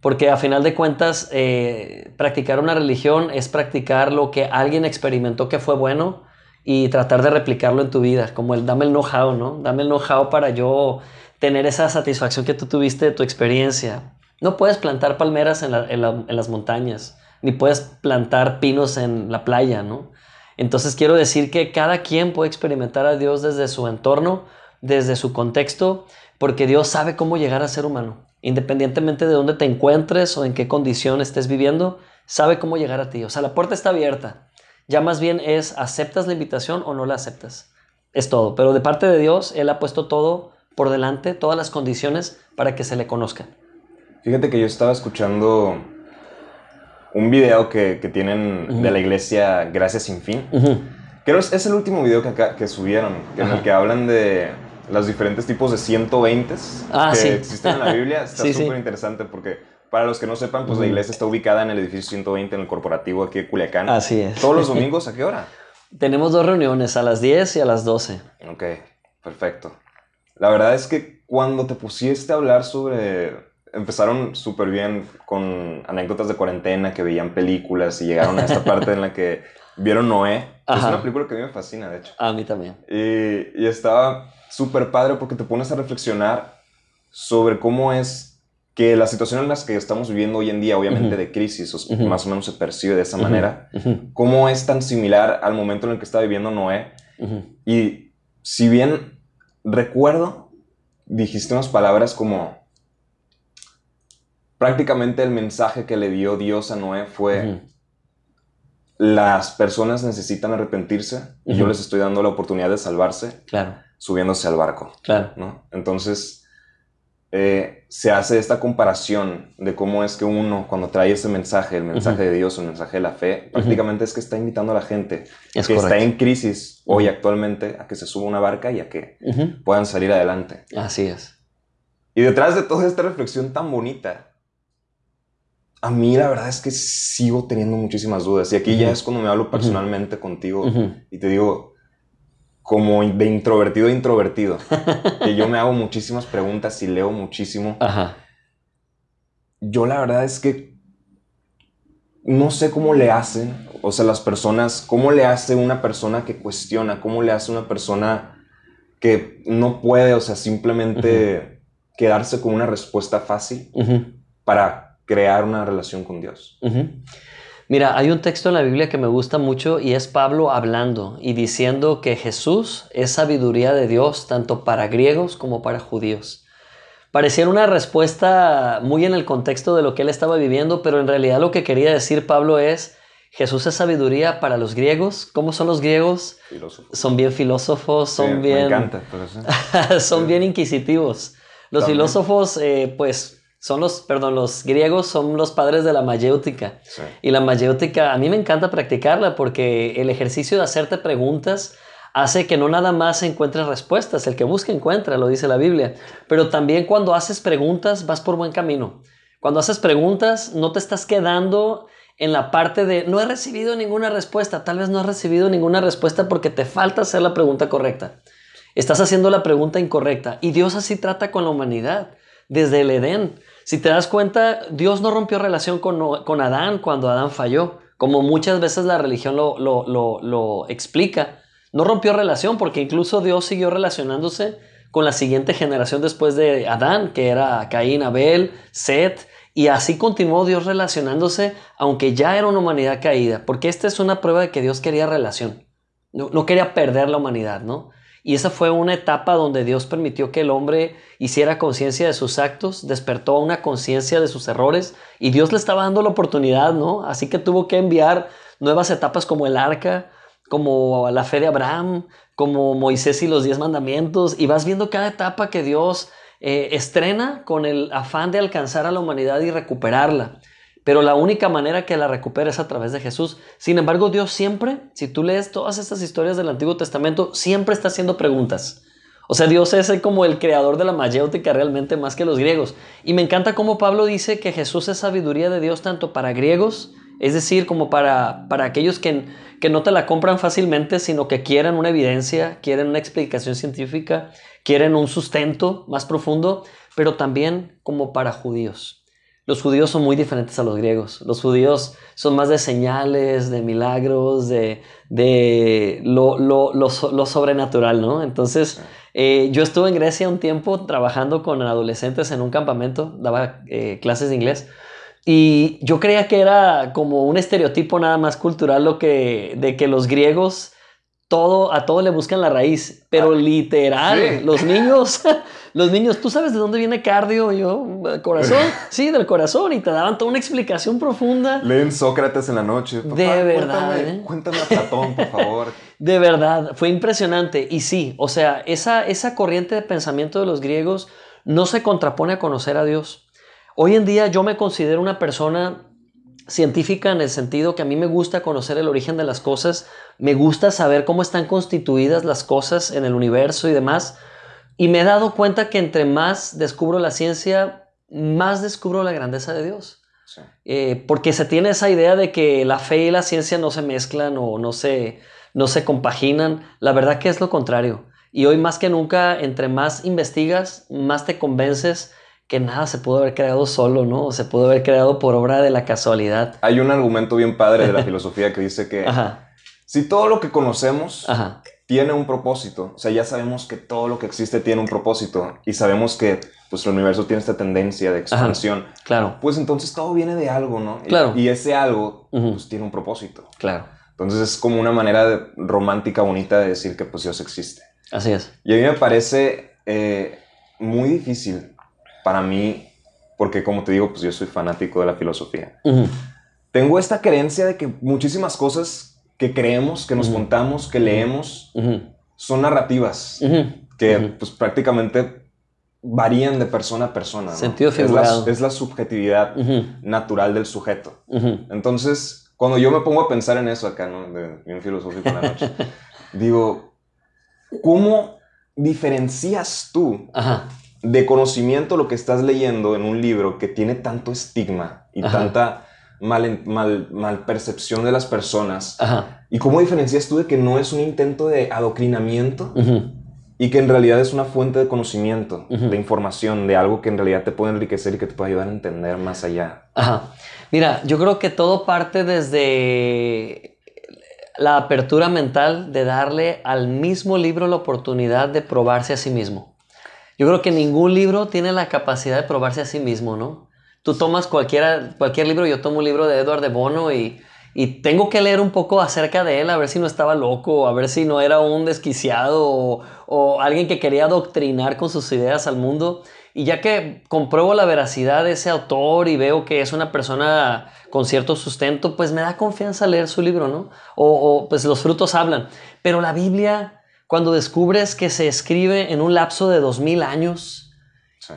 Porque a final de cuentas, eh, practicar una religión es practicar lo que alguien experimentó que fue bueno y tratar de replicarlo en tu vida, como el dame el know-how, ¿no? Dame el know-how para yo tener esa satisfacción que tú tuviste de tu experiencia. No puedes plantar palmeras en, en las montañas, ni puedes plantar pinos en la playa, ¿no? Entonces quiero decir que cada quien puede experimentar a Dios desde su entorno, desde su contexto, porque Dios sabe cómo llegar a ser humano. Independientemente de dónde te encuentres o en qué condición estés viviendo, sabe cómo llegar a ti. O sea, la puerta está abierta. Ya más bien es, ¿aceptas la invitación o no la aceptas? Es todo. Pero de parte de Dios, Él ha puesto todo por delante, todas las condiciones para que se le conozca. Fíjate que yo estaba escuchando un video que, tienen de la iglesia Gracias Sin Fin. Creo que es, el último video que, que subieron, en el que hablan de los diferentes tipos de 120 ah, que existen en la Biblia. Está súper interesante porque para los que no sepan, pues la iglesia está ubicada en el edificio 120 en el corporativo aquí de Culiacán. Así es. ¿Todos los domingos a qué hora? Tenemos dos reuniones, a las 10 y a las 12. Ok, perfecto. La verdad es que cuando te pusiste a hablar sobre... Empezaron súper bien con anécdotas de cuarentena, que veían películas y llegaron a esta parte en la que vieron Noé. Es una película que a mí me fascina, de hecho. A mí también. Y, y estaba súper padre porque te pones a reflexionar sobre cómo es que la situación en la que estamos viviendo hoy en día, obviamente de crisis, más o menos se percibe de esa manera, cómo es tan similar al momento en el que estaba viviendo Noé. Y si bien recuerdo, dijiste unas palabras como, prácticamente el mensaje que le dio Dios a Noé fue, las personas necesitan arrepentirse y yo les estoy dando la oportunidad de salvarse. Claro subiéndose al barco. Claro. ¿no? Entonces, eh, se hace esta comparación de cómo es que uno, cuando trae ese mensaje, el mensaje de Dios, el mensaje de la fe, prácticamente es que está invitando a la gente que está en crisis hoy actualmente a que se suba una barca y a que puedan salir adelante. Así es. Y detrás de toda esta reflexión tan bonita, a mí la verdad es que sigo teniendo muchísimas dudas. Y aquí ya es cuando me hablo personalmente contigo y te digo, como de introvertido a introvertido. que yo me hago muchísimas preguntas y leo muchísimo. Ajá. Yo la verdad es que no sé cómo le hacen, o sea, las personas, cómo le hace una persona que cuestiona, cómo le hace una persona que no puede, o sea, simplemente quedarse con una respuesta fácil para crear una relación con Dios. Mira, hay un texto en la Biblia que me gusta mucho y es Pablo hablando y diciendo que Jesús es sabiduría de Dios tanto para griegos como para judíos. Pareciera una respuesta muy en el contexto de lo que él estaba viviendo, pero en realidad lo que quería decir Pablo es, Jesús es sabiduría para los griegos. ¿Cómo son los griegos? Son bien filósofos, son bien... Me encanta. son bien inquisitivos. Los filósofos, eh, pues son los, perdón, los griegos son los padres de la mayéutica. Y la mayéutica, a mí me encanta practicarla porque el ejercicio de hacerte preguntas hace que no nada más encuentres respuestas, el que busca encuentra, lo dice la Biblia. Pero también cuando haces preguntas vas por buen camino. Cuando haces preguntas no te estás quedando en la parte de no he recibido ninguna respuesta, tal vez no has recibido ninguna respuesta porque te falta hacer la pregunta correcta. Estás haciendo la pregunta incorrecta y Dios así trata con la humanidad desde el Edén. Si te das cuenta, Dios no rompió relación con, Adán cuando Adán falló, como muchas veces la religión lo, lo, explica. No rompió relación porque incluso Dios siguió relacionándose con la siguiente generación después de Adán, que era Caín, Abel, Set, y así continuó Dios relacionándose, aunque ya era una humanidad caída, porque esta es una prueba de que Dios quería relación. no, no quería perder la humanidad, ¿no? Y esa fue una etapa donde Dios permitió que el hombre hiciera conciencia de sus actos, despertó una conciencia de sus errores y Dios le estaba dando la oportunidad, ¿no? Así que tuvo que enviar nuevas etapas como el arca, como la fe de Abraham, como Moisés y los diez mandamientos, y vas viendo cada etapa que Dios eh, estrena con el afán de alcanzar a la humanidad y recuperarla. Pero la única manera que la recupera es a través de Jesús. Sin embargo, Dios siempre, si tú lees todas estas historias del Antiguo Testamento, siempre está haciendo preguntas. O sea, Dios es como el creador de la mayéutica realmente más que los griegos. Y me encanta cómo Pablo dice que Jesús es sabiduría de Dios tanto para griegos, es decir, como para, para aquellos que, que no te la compran fácilmente, sino que quieren una evidencia, quieren una explicación científica, quieren un sustento más profundo, pero también como para judíos. Los judíos son muy diferentes a los griegos. Los judíos son más de señales, de milagros, de, de lo, lo, lo, lo sobrenatural, ¿no? Entonces, eh, yo estuve en Grecia un tiempo trabajando con adolescentes en un campamento, daba eh, clases de inglés. Y yo creía que era como un estereotipo nada más cultural lo que, de que los griegos todo, a todo le buscan la raíz, pero ah, literal, los niños, los niños, ¿tú sabes de dónde viene cardio? Yo, corazón, sí, del corazón, y te daban toda una explicación profunda. Leen Sócrates en la noche. de verdad. Cuéntame, ¿eh? cuéntame, a Platón, por favor. De verdad, fue impresionante. Y sí, o sea, esa, esa corriente de pensamiento de los griegos no se contrapone a conocer a Dios. Hoy en día yo me considero una persona científica en el sentido que a mí me gusta conocer el origen de las cosas, me gusta saber cómo están constituidas las cosas en el universo y demás, y me he dado cuenta que entre más descubro la ciencia, más descubro la grandeza de Dios. Eh, porque se tiene esa idea de que la fe y la ciencia no se mezclan o no se, no se compaginan. La verdad que es lo contrario. Y hoy más que nunca, entre más investigas, más te convences que nada se pudo haber creado solo, ¿no? Se pudo haber creado por obra de la casualidad. Hay un argumento bien padre de la filosofía que dice que si todo lo que conocemos tiene un propósito, o sea, ya sabemos que todo lo que existe tiene un propósito y sabemos que pues el universo tiene esta tendencia de expansión. Claro. Pues entonces todo viene de algo, ¿no? Claro. Y, ese algo pues tiene un propósito. Claro. Entonces es como una manera romántica bonita de decir que pues Dios existe. Así es. Y a mí me parece eh, muy difícil para mí, porque como te digo, pues yo soy fanático de la filosofía. Tengo esta creencia de que muchísimas cosas que creemos, que nos contamos, que leemos, son narrativas que pues prácticamente varían de persona a persona. Sentido figurado. Es la, subjetividad natural del sujeto. Entonces, cuando yo me pongo a pensar en eso acá, ¿no? De bien filosófico en la noche, digo, ¿cómo diferencias tú Ajá de conocimiento lo que estás leyendo en un libro que tiene tanto estigma y tanta mal, mal, percepción de las personas. ¿Y cómo diferencias tú de que no es un intento de adoctrinamiento y que en realidad es una fuente de conocimiento, de información, de algo que en realidad te puede enriquecer y que te puede ayudar a entender más allá? Mira, yo creo que todo parte desde la apertura mental de darle al mismo libro la oportunidad de probarse a sí mismo. Yo creo que ningún libro tiene la capacidad de probarse a sí mismo, ¿no? Tú tomas cualquiera, cualquier libro, yo tomo un libro de Edward de Bono y, y tengo que leer un poco acerca de él, a ver si no estaba loco, a ver si no era un desquiciado o, o alguien que quería adoctrinar con sus ideas al mundo. Y ya que compruebo la veracidad de ese autor y veo que es una persona con cierto sustento, pues me da confianza leer su libro, ¿no? O, o pues los frutos hablan. Pero la Biblia cuando descubres que se escribe en un lapso de 2000 años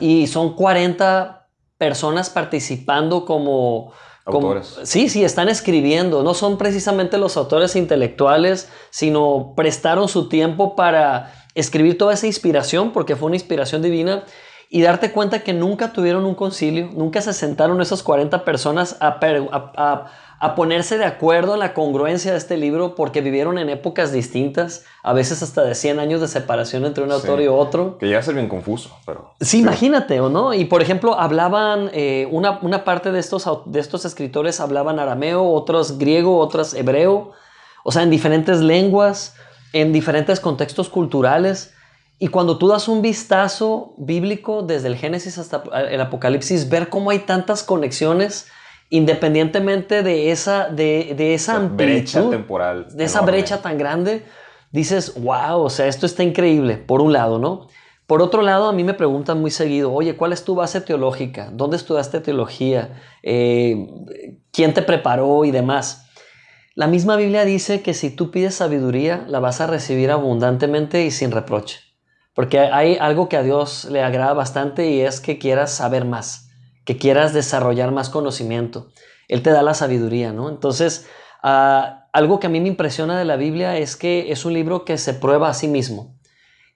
y son 40 personas participando como... Autores. sí, sí, están escribiendo. No son precisamente los autores intelectuales, sino prestaron su tiempo para escribir toda esa inspiración, porque fue una inspiración divina, y darte cuenta que nunca tuvieron un concilio, nunca se sentaron esas 40 personas a, a, a ponerse de acuerdo en la congruencia de este libro porque vivieron en épocas distintas, a veces hasta de 100 años de separación entre un autor y otro. Que llega a ser bien confuso, pero... Sí, imagínate, ¿o no? Y por ejemplo, hablaban, eh, una, una, parte de estos, de estos escritores hablaban arameo, otros griego, otros hebreo, o sea, en diferentes lenguas, en diferentes contextos culturales. Y cuando tú das un vistazo bíblico desde el Génesis hasta el Apocalipsis, ver cómo hay tantas conexiones independientemente de esa, de, de esa brecha temporal. De esa brecha tan grande, dices, wow, o sea, esto está increíble, por un lado, ¿no? Por otro lado, a mí me preguntan muy seguido, oye, ¿cuál es tu base teológica? ¿Dónde estudiaste teología? Eh, ¿Quién te preparó y demás? La misma Biblia dice que si tú pides sabiduría, la vas a recibir abundantemente y sin reproche. Porque hay algo que a Dios le agrada bastante y es que quieras saber más, que quieras desarrollar más conocimiento. Él te da la sabiduría, ¿no? Entonces, ah, algo que a mí me impresiona de la Biblia es que es un libro que se prueba a sí mismo.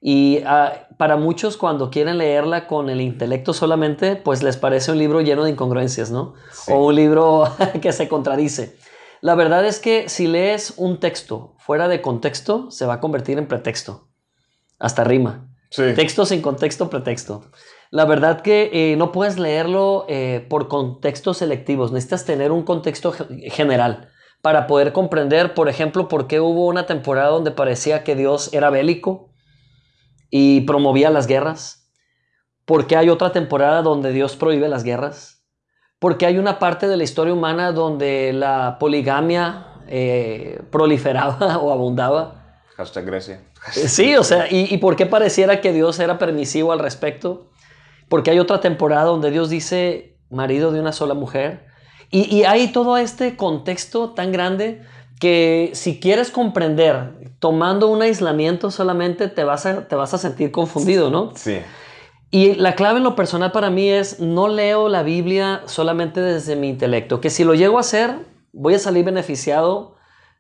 Y ah, para muchos cuando quieren leerla con el intelecto solamente, pues les parece un libro lleno de incongruencias, ¿no? O un libro que se contradice. La verdad es que si lees un texto fuera de contexto, se va a convertir en pretexto. Hasta rima. Texto sin contexto, pretexto. La verdad que eh, no puedes leerlo eh, por contextos selectivos. Necesitas tener un contexto general para poder comprender, por ejemplo, por qué hubo una temporada donde parecía que Dios era bélico y promovía las guerras. ¿Por qué hay otra temporada donde Dios prohíbe las guerras? Porque hay una parte de la historia humana donde la poligamia eh, proliferaba o abundaba. Hasta Grecia. Eh, sí, o sea, y, y, por qué pareciera que Dios era permisivo al respecto? Porque hay otra temporada donde Dios dice marido de una sola mujer. Y, y hay todo este contexto tan grande que si quieres comprender tomando un aislamiento solamente te vas a, te vas a sentir confundido, ¿no? Sí. Y la clave en lo personal para mí es no leo la Biblia solamente desde mi intelecto, que si lo llego a hacer voy a salir beneficiado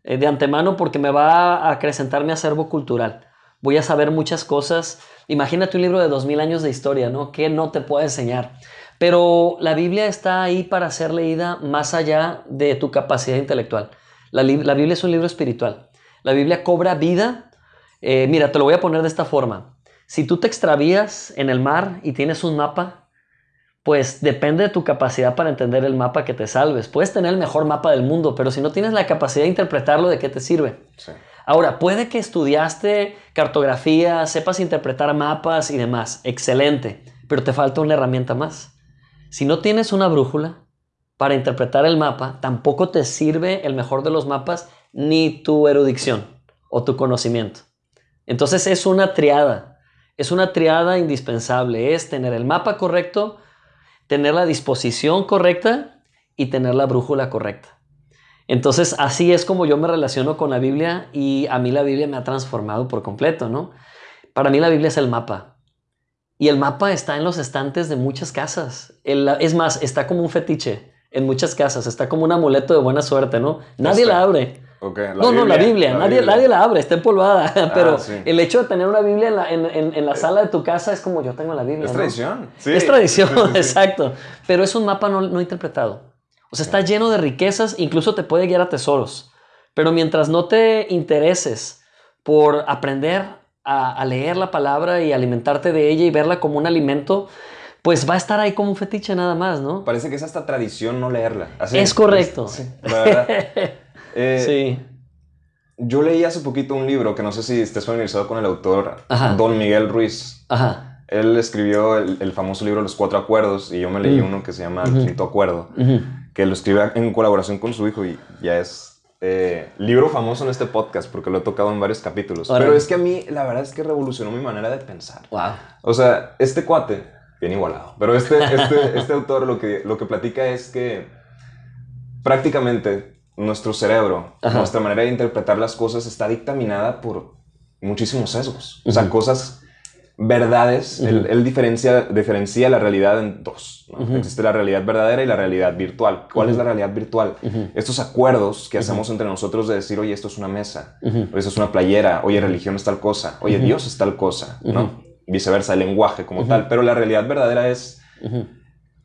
eh, de antemano porque me va a acrecentar mi acervo cultural. Voy a saber muchas cosas. Imagínate un libro de dos mil años de historia, ¿no? Que no te puede enseñar. Pero la Biblia está ahí para ser leída más allá de tu capacidad intelectual. La, Biblia es un libro espiritual. La Biblia cobra vida. Eh, mira, te lo voy a poner de esta forma. Si tú te extravías en el mar y tienes un mapa, pues depende de tu capacidad para entender el mapa que te salves. Puedes tener el mejor mapa del mundo, pero si no tienes la capacidad de interpretarlo, ¿de qué te sirve? Ahora, puede que estudiaste cartografía, sepas interpretar mapas y demás. Excelente, pero te falta una herramienta más. Si no tienes una brújula, para interpretar el mapa, tampoco te sirve el mejor de los mapas ni tu erudición o tu conocimiento. Entonces es una triada, es una triada indispensable, es tener el mapa correcto, tener la disposición correcta y tener la brújula correcta. Entonces así es como yo me relaciono con la Biblia y a mí la Biblia me ha transformado por completo, ¿no? Para mí la Biblia es el mapa. Y el mapa está en los estantes de muchas casas. es más, está como un fetiche en muchas casas. Está como un amuleto de buena suerte, ¿no? Nadie la abre. No, no, la Biblia. nadie, nadie la abre, está empolvada. Ah, Pero el hecho de tener una Biblia en la, en, en, la eh, sala de tu casa es como yo tengo la Biblia. Es tradición. Sí. Es tradición, exacto. Pero es un mapa no, no interpretado. O sea, está lleno de riquezas, incluso te puede guiar a tesoros. Pero mientras no te intereses por aprender a, a leer la palabra y alimentarte de ella y verla como un alimento, pues va a estar ahí como un fetiche nada más, ¿no? Parece que es hasta tradición no leerla. es correcto. Sí, la verdad. Eh, sí. Yo leí hace poquito un libro que no sé si estés familiarizado con el autor, Don Miguel Ruiz. Ajá. Él escribió el, famoso libro Los Cuatro Acuerdos y yo me leí uno que se llama El Quinto Acuerdo, que lo escribe en colaboración con su hijo y ya es eh, libro famoso en este podcast porque lo he tocado en varios capítulos. Pero es que a mí la verdad es que revolucionó mi manera de pensar. Wow. O sea, este cuate bien igualado. Pero este, este, este autor lo que, lo que platica es que prácticamente nuestro cerebro, nuestra manera de interpretar las cosas está dictaminada por muchísimos sesgos. O sea, cosas, verdades. él, diferencia, diferencia la realidad en dos. Existe la realidad verdadera y la realidad virtual. ¿Cuál es la realidad virtual? Estos acuerdos que hacemos entre nosotros de decir, oye, esto es una mesa, oye, esto es una playera, oye, religión es tal cosa, oye, Dios es tal cosa, ¿no? viceversa, el lenguaje como tal, pero la realidad verdadera es,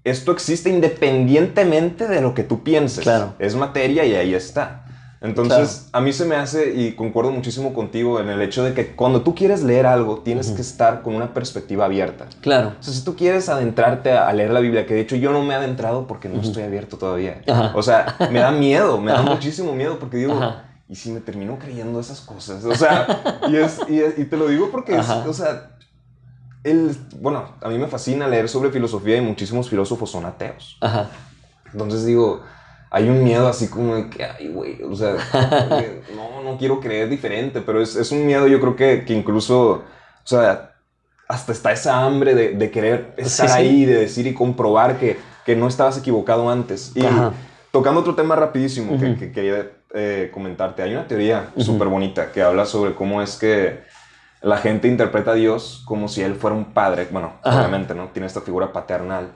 esto existe independientemente de lo que tú pienses. Claro. Es materia y ahí está. Entonces, a mí se me hace, y concuerdo muchísimo contigo en el hecho de que cuando tú quieres leer algo, tienes que estar con una perspectiva abierta. Claro. O sea, si tú quieres adentrarte a leer la Biblia, que de hecho yo no me he adentrado porque no estoy abierto todavía. O sea, me da miedo, me da muchísimo miedo porque digo, ¿y si me termino creyendo esas cosas? O sea, y, es, y, te lo digo porque, es, o sea, el, bueno, a mí me fascina leer sobre filosofía y muchísimos filósofos son ateos. Ajá. Entonces digo, hay un miedo así como de que, ay, güey, o sea, no, no quiero creer diferente, pero es, es un miedo yo creo que, que, incluso, o sea, hasta está esa hambre de, de querer estar ahí, de decir y comprobar que, que, no estabas equivocado antes. Y tocando otro tema rapidísimo que, quería eh, comentarte, hay una teoría súper bonita que habla sobre cómo es que la gente interpreta a Dios como si Él fuera un padre, bueno, obviamente, ¿no? Tiene esta figura paternal.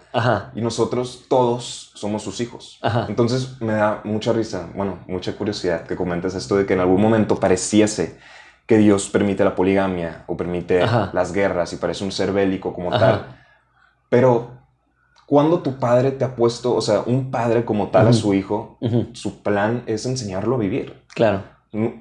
Y nosotros todos somos sus hijos. Entonces me da mucha risa, bueno, mucha curiosidad que comentes esto de que en algún momento pareciese que Dios permite la poligamia o permite las guerras y parece un ser bélico como tal. Pero cuando tu padre te ha puesto, o sea, un padre como tal a su hijo, su plan es enseñarlo a vivir. Claro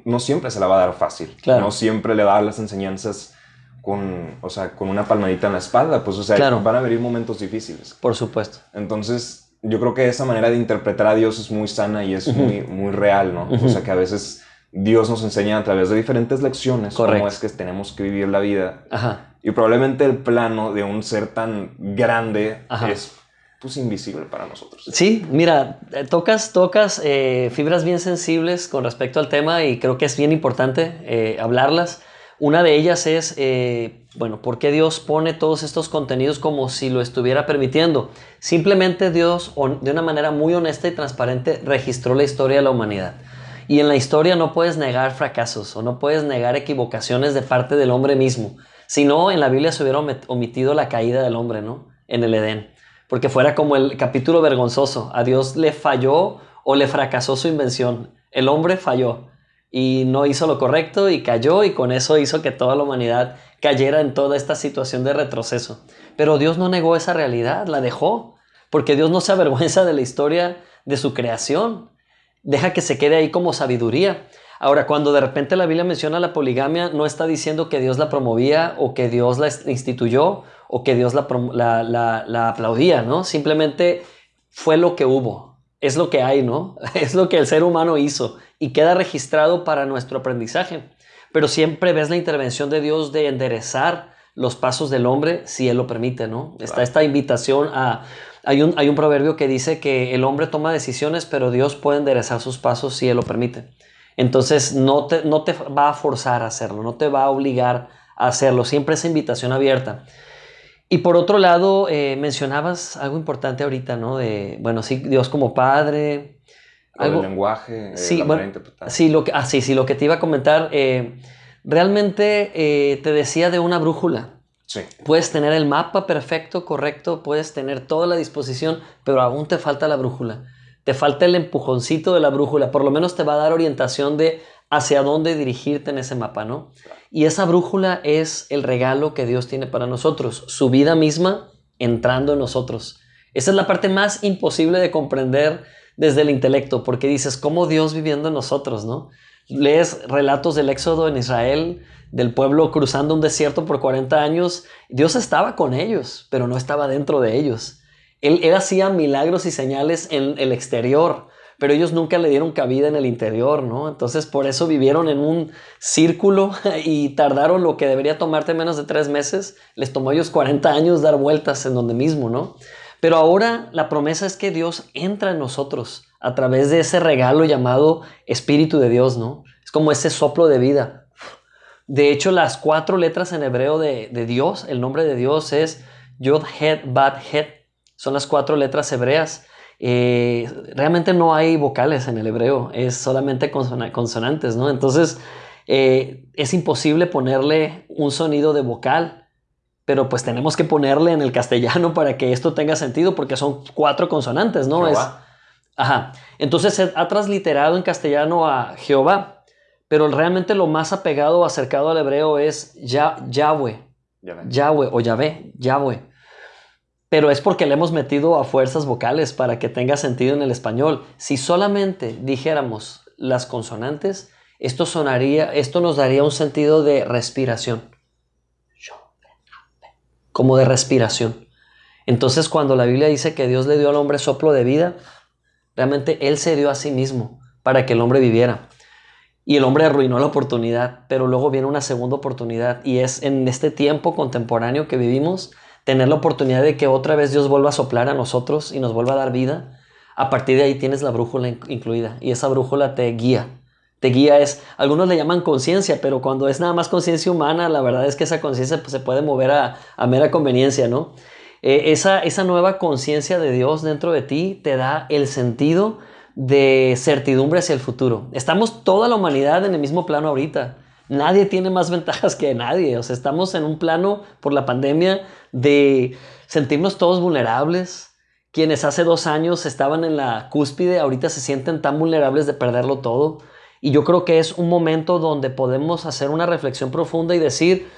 no, siempre se la va a dar fácil. No siempre le va a dar las enseñanzas con, o sea, con una palmadita en la espalda. Pues, o sea, van a venir momentos difíciles. Por supuesto. Entonces, yo creo que esa manera de interpretar a Dios es muy sana y es muy, muy real, ¿no? O sea, que a veces Dios nos enseña a través de diferentes lecciones cómo es que tenemos que vivir la vida. Ajá. Y probablemente el plano de un ser tan grande es pues, invisible para nosotros. Sí, mira, eh, tocas, tocas eh, fibras bien sensibles con respecto al tema y creo que es bien importante eh, hablarlas. Una de ellas es, bueno, ¿por qué Dios pone todos estos contenidos como si lo estuviera permitiendo? Simplemente Dios, de una manera muy honesta y transparente, registró la historia de la humanidad. Y en la historia no puedes negar fracasos o no puedes negar equivocaciones de parte del hombre mismo. Si no, en la Biblia se hubiera omitido la caída del hombre, ¿no? En el Edén porque fuera como el capítulo vergonzoso. A Dios le falló o le fracasó su invención. El hombre falló y no hizo lo correcto y cayó y con eso hizo que toda la humanidad cayera en toda esta situación de retroceso. Pero Dios no negó esa realidad, la dejó, porque Dios no se avergüenza de la historia de su creación. Deja que se quede ahí como sabiduría. Ahora, cuando de repente la Biblia menciona la poligamia, no está diciendo que Dios la promovía o que Dios la instituyó o que Dios la, aplaudía, ¿no? Simplemente fue lo que hubo, es lo que hay, ¿no? Es lo que el ser humano hizo y queda registrado para nuestro aprendizaje. Pero siempre ves la intervención de Dios de enderezar los pasos del hombre si Él lo permite, ¿no? Está esta invitación a... Hay un, hay un proverbio que dice que el hombre toma decisiones, pero Dios puede enderezar sus pasos si Él lo permite. Entonces no te, no te va a forzar a hacerlo, no te va a obligar a hacerlo, siempre es invitación abierta. Y por otro lado, eh, mencionabas algo importante ahorita, ¿no? De, bueno, sí, Dios como Padre. Algo, el lenguaje, eh, sí, sí, lo que, ah, sí, sí, lo que te iba a comentar. Eh, realmente te decía de una brújula. Sí. Puedes tener el mapa perfecto, correcto, puedes tener toda la disposición, pero aún te falta la brújula. Te falta el empujoncito de la brújula. Por lo menos te va a dar orientación de hacia dónde dirigirte en ese mapa, ¿no? Y esa brújula es el regalo que Dios tiene para nosotros, su vida misma entrando en nosotros. Esa es la parte más imposible de comprender desde el intelecto, porque dices, ¿cómo Dios viviendo en nosotros, no? Lees relatos del éxodo en Israel, del pueblo cruzando un desierto por 40 años. Dios estaba con ellos, pero no estaba dentro de ellos. Él, él hacía milagros y señales en el exterior, pero ellos nunca le dieron cabida en el interior, ¿no? Entonces por eso vivieron en un círculo y tardaron lo que debería tomarte menos de tres meses, les tomó a ellos 40 años dar vueltas en donde mismo, ¿no? Pero ahora la promesa es que Dios entra en nosotros a través de ese regalo llamado Espíritu de Dios, ¿no? Es como ese soplo de vida. De hecho, las cuatro letras en hebreo de, Dios, el nombre de Dios es Yod, Het, Bat, Het. Son las cuatro letras hebreas eh, realmente no hay vocales en el hebreo, es solamente consonantes, ¿no? Entonces eh, es imposible ponerle un sonido de vocal, pero pues tenemos que ponerle en el castellano para que esto tenga sentido porque son cuatro consonantes, ¿no? Es, ajá. Entonces se ha transliterado en castellano a Jehová, pero realmente lo más apegado o acercado al hebreo es Yahweh. Yahweh o Yahvé, Yahweh pero es porque le hemos metido a fuerzas vocales para que tenga sentido en el español. Si solamente dijéramos las consonantes, esto sonaría, esto nos daría un sentido de respiración. Como de respiración. Entonces, cuando la Biblia dice que Dios le dio al hombre soplo de vida, realmente Él se dio a sí mismo para que el hombre viviera. Y el hombre arruinó la oportunidad, pero luego viene una segunda oportunidad y es en este tiempo contemporáneo que vivimos tener la oportunidad de que otra vez Dios vuelva a soplar a nosotros y nos vuelva a dar vida, a partir de ahí tienes la brújula incluida y esa brújula te guía. Te guía es, algunos le llaman conciencia, pero cuando es nada más conciencia humana, la verdad es que esa conciencia pues, se puede mover a, mera conveniencia, ¿no? Eh, esa, esa nueva conciencia de Dios dentro de ti te da el sentido de certidumbre hacia el futuro. Estamos toda la humanidad en el mismo plano ahorita. Nadie tiene más ventajas que nadie. O sea, estamos en un plano por la pandemia de sentirnos todos vulnerables. Quienes hace dos años estaban en la cúspide, ahorita se sienten tan vulnerables de perderlo todo. Y yo creo que es un momento donde podemos hacer una reflexión profunda y decir,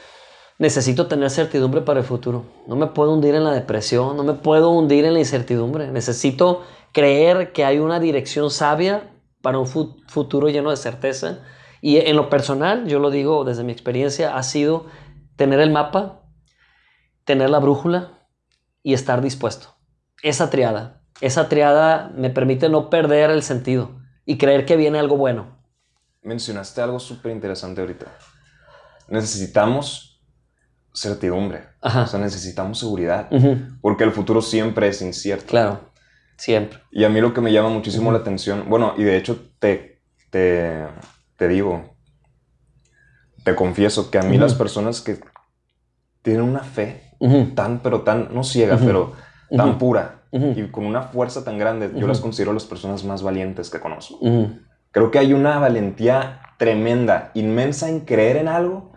necesito tener certidumbre para el futuro. No me puedo hundir en la depresión, no me puedo hundir en la incertidumbre. Necesito creer que hay una dirección sabia para un futuro lleno de certeza y en lo personal, yo lo digo desde mi experiencia, ha sido tener el mapa, tener la brújula y estar dispuesto. Esa triada, esa triada me permite no perder el sentido y creer que viene algo bueno. Mencionaste algo súper interesante ahorita. Necesitamos certidumbre. O sea, necesitamos seguridad. Porque el futuro siempre es incierto. Claro, siempre. Y a mí lo que me llama muchísimo la atención, bueno, y de hecho te, te, te digo, te confieso que a mí las personas que tienen una fe tan, pero tan, no ciega, pero tan pura y con una fuerza tan grande, yo las considero las personas más valientes que conozco. Creo que hay una valentía tremenda, inmensa en creer en algo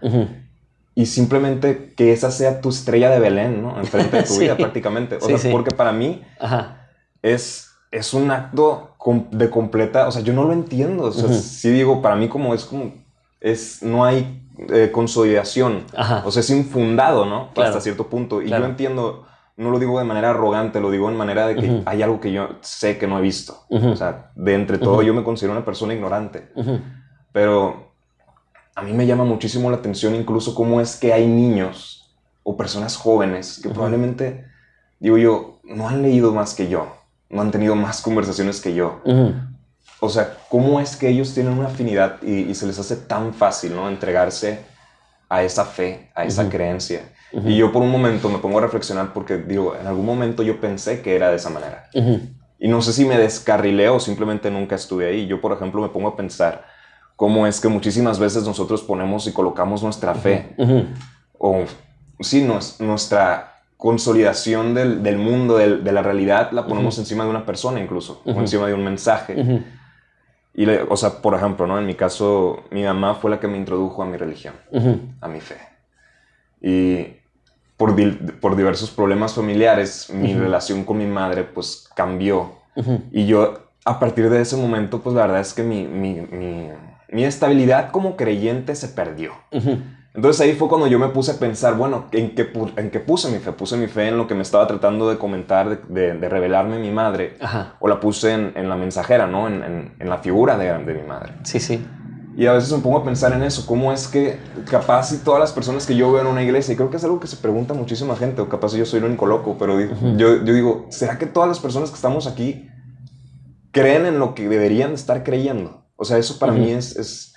y simplemente que esa sea tu estrella de Belén, ¿no? Enfrente de tu vida prácticamente. O sea, porque para mí es es un acto de completa, o sea, yo no lo entiendo, o sea, sí digo, para mí como es como, es, no hay eh, consolidación, o sea, es infundado, ¿no? Hasta cierto punto, y yo entiendo, no lo digo de manera arrogante, lo digo en manera de que hay algo que yo sé que no he visto, o sea, de entre todo yo me considero una persona ignorante, pero a mí me llama muchísimo la atención incluso cómo es que hay niños o personas jóvenes que probablemente, digo yo, no han leído más que yo han tenido más conversaciones que yo. O sea, ¿cómo es que ellos tienen una afinidad y, se les hace tan fácil, ¿no? Entregarse a esa fe, a esa creencia. Y yo por un momento me pongo a reflexionar porque digo, en algún momento yo pensé que era de esa manera. Y no sé si me descarrilé o simplemente nunca estuve ahí. Yo, por ejemplo, me pongo a pensar cómo es que muchísimas veces nosotros ponemos y colocamos nuestra fe o sí, nuestra consolidación del, del mundo, del, de la realidad, la ponemos encima de una persona incluso, o encima de un mensaje. Y, o sea, por ejemplo, ¿no? En mi caso, mi mamá fue la que me introdujo a mi religión, a mi fe. Y por, por diversos problemas familiares, mi relación con mi madre, pues, cambió. Y yo, a partir de ese momento, pues, la verdad es que mi, mi, mi, mi estabilidad como creyente se perdió. Entonces ahí fue cuando yo me puse a pensar, bueno, ¿en qué, en qué puse mi fe? Puse mi fe en lo que me estaba tratando de comentar, de, de, revelarme mi madre, o la puse en, en, la mensajera, ¿no? En, en, la figura de, de, mi madre. Sí, sí. Y a veces me pongo a pensar en eso, cómo es que capaz si todas las personas que yo veo en una iglesia, y creo que es algo que se pregunta muchísima gente, o capaz yo soy el único loco, pero yo, yo digo, ¿será que todas las personas que estamos aquí creen en lo que deberían estar creyendo? O sea, eso para mí es, es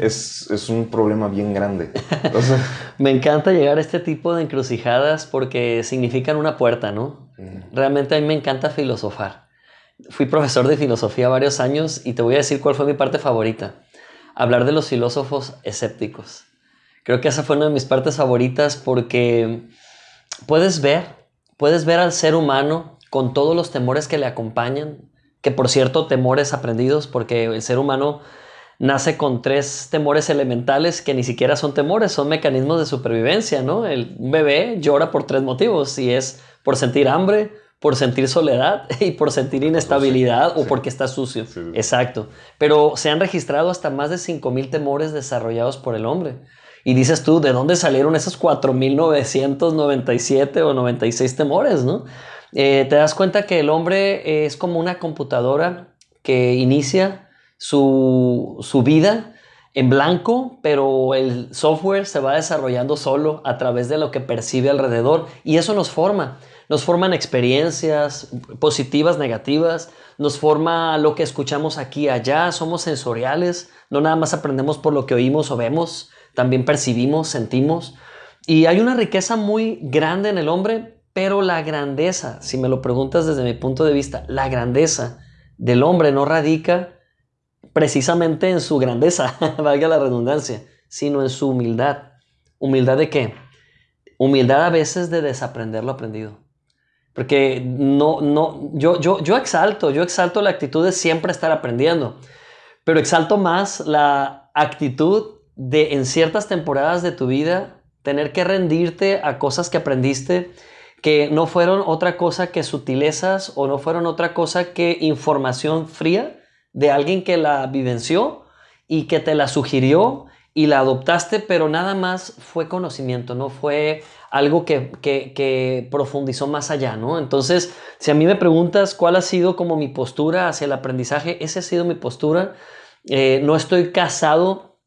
es, es, un problema bien grande. Me encanta llegar a este tipo de encrucijadas porque significan una puerta, ¿no? Realmente a mí me encanta filosofar. Fui profesor de filosofía varios años y te voy a decir cuál fue mi parte favorita. Hablar de los filósofos escépticos. Creo que esa fue una de mis partes favoritas porque puedes ver, puedes ver al ser humano con todos los temores que le acompañan, que por cierto, temores aprendidos porque el ser humano nace con tres temores elementales que ni siquiera son temores, son mecanismos de supervivencia, ¿no? El bebé llora por tres motivos y es por sentir hambre, por sentir soledad y por sentir inestabilidad o porque está sucio. Exacto. Pero se han registrado hasta más de 5.000 temores desarrollados por el hombre. Y dices tú, ¿de dónde salieron esos 4.997 o 96 temores, no? Eh, te das cuenta que el hombre es como una computadora que inicia su, vida en blanco, pero el software se va desarrollando solo a través de lo que percibe alrededor y eso nos forma. Nos forman experiencias positivas, negativas, nos forma lo que escuchamos aquí allá, somos sensoriales, no nada más aprendemos por lo que oímos o vemos, también percibimos, sentimos. Y hay una riqueza muy grande en el hombre, Pero la grandeza, si me lo preguntas desde mi punto de vista, la grandeza del hombre no radica precisamente en su grandeza, valga la redundancia, sino en su humildad. ¿Humildad de qué? Humildad a veces de desaprender lo aprendido. Porque no, no, yo, yo, yo exalto, yo exalto la actitud de siempre estar aprendiendo, pero exalto más la actitud de en ciertas temporadas de tu vida tener que rendirte a cosas que aprendiste que no fueron otra cosa que sutilezas o no fueron otra cosa que información fría de alguien que la vivenció y que te la sugirió y la adoptaste, pero nada más fue conocimiento, no fue algo que, que, profundizó más allá, ¿no? Entonces, si a mí me preguntas cuál ha sido como mi postura hacia el aprendizaje, esa ha sido mi postura. Eh, no estoy casado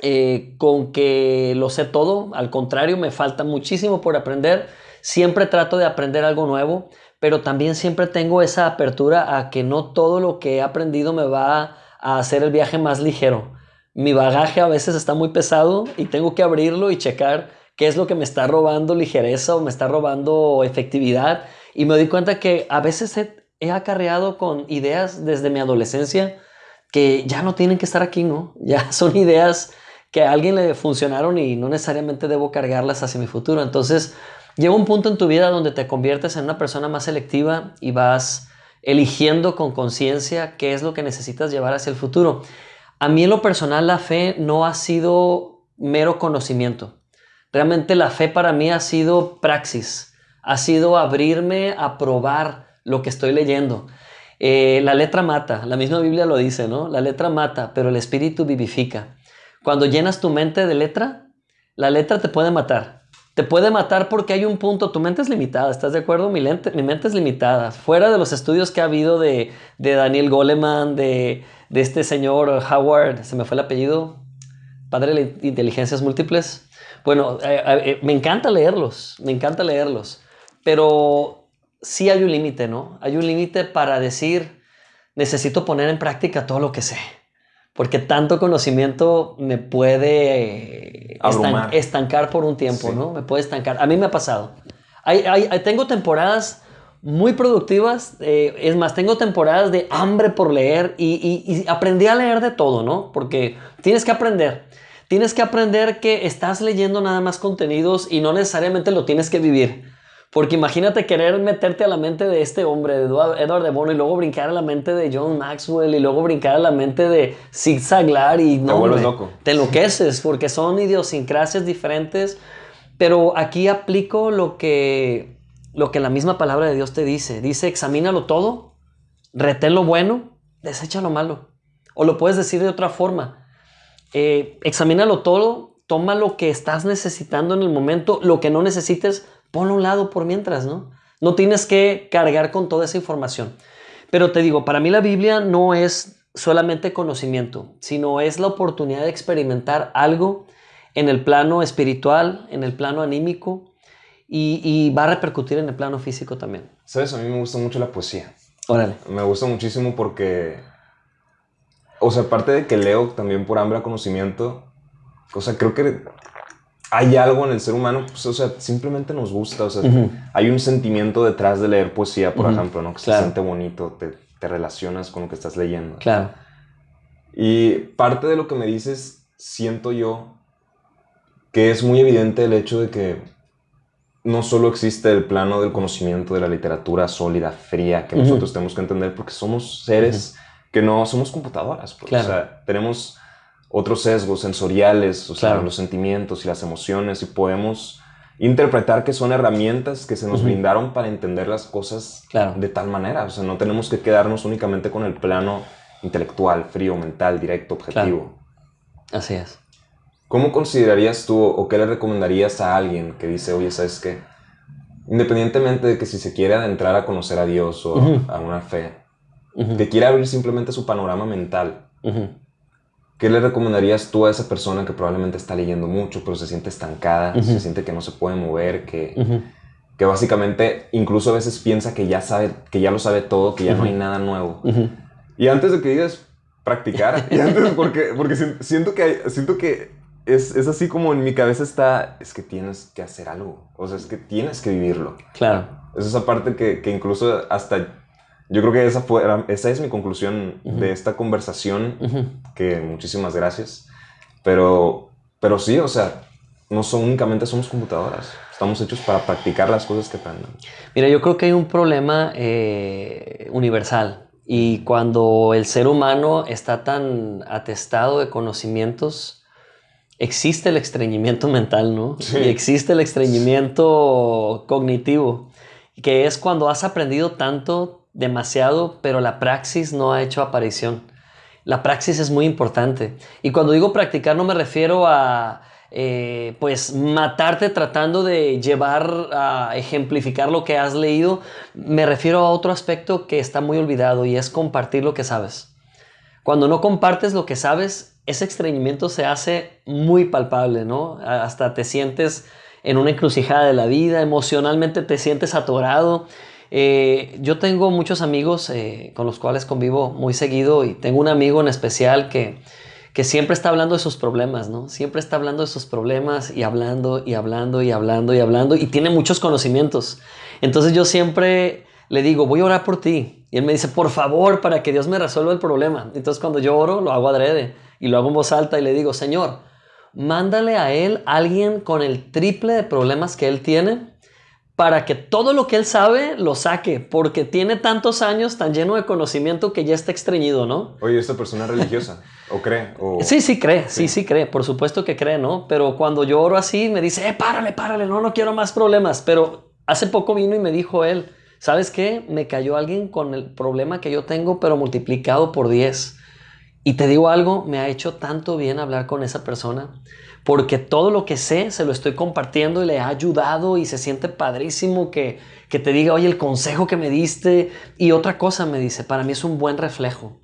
eh, con que lo sé todo, al contrario, me falta muchísimo por aprender. Siempre trato de aprender algo nuevo, pero también siempre tengo esa apertura a que no todo lo que he aprendido me va a hacer el viaje más ligero. Mi bagaje a veces está muy pesado y tengo que abrirlo y checar qué es lo que me está robando ligereza o me está robando efectividad. Y me doy cuenta que a veces he, acarreado con ideas desde mi adolescencia que ya no tienen que estar aquí, ¿no? Ya son ideas que a alguien le funcionaron y no necesariamente debo cargarlas hacia mi futuro. Entonces, Llega un punto en tu vida donde te conviertes en una persona más selectiva y vas eligiendo con conciencia qué es lo que necesitas llevar hacia el futuro. A mí en lo personal la fe no ha sido mero conocimiento. Realmente la fe para mí ha sido praxis, ha sido abrirme a probar lo que estoy leyendo. Eh, la letra mata, la misma Biblia lo dice, ¿no? La letra mata, pero el espíritu vivifica. Cuando llenas tu mente de letra, la letra te puede matar, te puede matar porque hay un punto, tu mente es limitada, ¿estás de acuerdo? Mi, mi mente es limitada. Fuera de los estudios que ha habido de, Daniel Goleman, de, este señor Howard, se me fue el apellido, padre de inteligencias múltiples. Bueno, eh, eh, eh, me encanta leerlos, me encanta leerlos, pero sí hay un límite, ¿no? Hay un límite para decir, necesito poner en práctica todo lo que sé porque tanto conocimiento me puede estancar por un tiempo, ¿no? Me puede estancar. A mí me ha pasado. tengo temporadas muy productivas, eh, es más, tengo temporadas de hambre por leer y, y aprendí a leer de todo, ¿no? Porque tienes que aprender. Tienes que aprender que estás leyendo nada más contenidos y no necesariamente lo tienes que vivir. Porque imagínate querer meterte a la mente de este hombre, de Edward de Bono, y luego brincar a la mente de John Maxwell, y luego brincar a la mente de Zig Zaglar, y no. Te vuelves loco. Te enloqueces, porque son idiosincrasias diferentes. Pero aquí aplico lo que, lo que la misma palabra de Dios te dice. Dice: examínalo todo, retén lo bueno, desecha lo malo. O lo puedes decir de otra forma: eh, examínalo todo, toma lo que estás necesitando en el momento, lo que no necesites ponlo a un lado por mientras, ¿no? No tienes que cargar con toda esa información. Pero te digo, para mí la Biblia no es solamente conocimiento, sino es la oportunidad de experimentar algo en el plano espiritual, en el plano anímico y, va a repercutir en el plano físico también. Sabes, a mí me gusta mucho la poesía. Órale. Me gusta muchísimo porque, o sea, aparte de que leo también por hambre a conocimiento, o sea, creo que hay algo en el ser humano, pues, o sea, simplemente nos gusta, o sea, hay un sentimiento detrás de leer poesía, por ejemplo, ¿no? Que se siente bonito, te, te, relacionas con lo que estás leyendo. Claro. Y parte de lo que me dices, siento yo que es muy evidente el hecho de que no solo existe el plano del conocimiento de la literatura sólida, fría, que nosotros tenemos que entender porque somos seres que no somos computadoras, pues, o sea, tenemos otros sesgos sensoriales, o sea, los sentimientos y las emociones, y podemos interpretar que son herramientas que se nos brindaron para entender las cosas de tal manera. O sea, no tenemos que quedarnos únicamente con el plano intelectual, frío, mental, directo, objetivo. Así es. ¿Cómo considerarías tú o qué le recomendarías a alguien que dice, oye, ¿sabes qué? Independientemente de que si se quiere adentrar a conocer a Dios o a una fe, que quiere abrir simplemente su panorama mental, ¿Qué le recomendarías tú a esa persona que probablemente está leyendo mucho, pero se siente estancada, se siente que no se puede mover, que, que básicamente incluso a veces piensa que ya sabe, que ya lo sabe todo, que ya no hay nada nuevo? Y antes de que digas practicar, y antes porque, porque siento, que siento que es, es, así como en mi cabeza está, es que tienes que hacer algo, o sea, es que tienes que vivirlo. Claro. Es esa parte que, que incluso hasta, yo creo que esa, fue, esa es mi conclusión de esta conversación, que muchísimas gracias, pero, pero sí, o sea, no son únicamente somos computadoras, estamos hechos para practicar las cosas que aprendemos. Mira, yo creo que hay un problema eh, universal. Y cuando el ser humano está tan atestado de conocimientos, existe el estreñimiento mental, ¿no? Y existe el estreñimiento cognitivo, que es cuando has aprendido tanto, demasiado, pero la praxis no ha hecho aparición. La praxis es muy importante. Y cuando digo practicar no me refiero a eh, pues matarte tratando de llevar a ejemplificar lo que has leído, me refiero a otro aspecto que está muy olvidado y es compartir lo que sabes. Cuando no compartes lo que sabes, ese estreñimiento se hace muy palpable, ¿no? Hasta te sientes en una encrucijada de la vida, emocionalmente te sientes atorado. Eh, yo tengo muchos amigos eh, con los cuales convivo muy seguido y tengo un amigo en especial que que siempre está hablando de sus problemas, ¿no? Siempre está hablando de sus problemas y hablando y hablando y hablando y hablando y tiene muchos conocimientos. Entonces yo siempre le digo, voy a orar por ti. Y él me dice, por favor, para que Dios me resuelva el problema. Entonces cuando yo oro, lo hago adrede y lo hago en voz alta y le digo, Señor, mándale a él alguien con el triple de problemas que él tiene para que todo lo que él sabe lo saque, porque tiene tantos años tan lleno de conocimiento que ya está extrañido, ¿no? Oye, ¿esta persona es religiosa? ¿O cree? Sí, sí cree, sí. sí, cree, por supuesto que cree, ¿no? Pero cuando yo oro así, me dice, eh, párale, párale, no, no quiero más problemas. Pero hace poco vino y me dijo él, ¿sabes qué? Me cayó alguien con el problema que yo tengo, pero multiplicado por 10. Y te digo algo, me ha hecho tanto bien hablar con esa persona porque todo lo que sé se lo estoy compartiendo y le ha ayudado y se siente padrísimo que, que te diga, oye, el consejo que me diste y otra cosa me dice, para mí es un buen reflejo.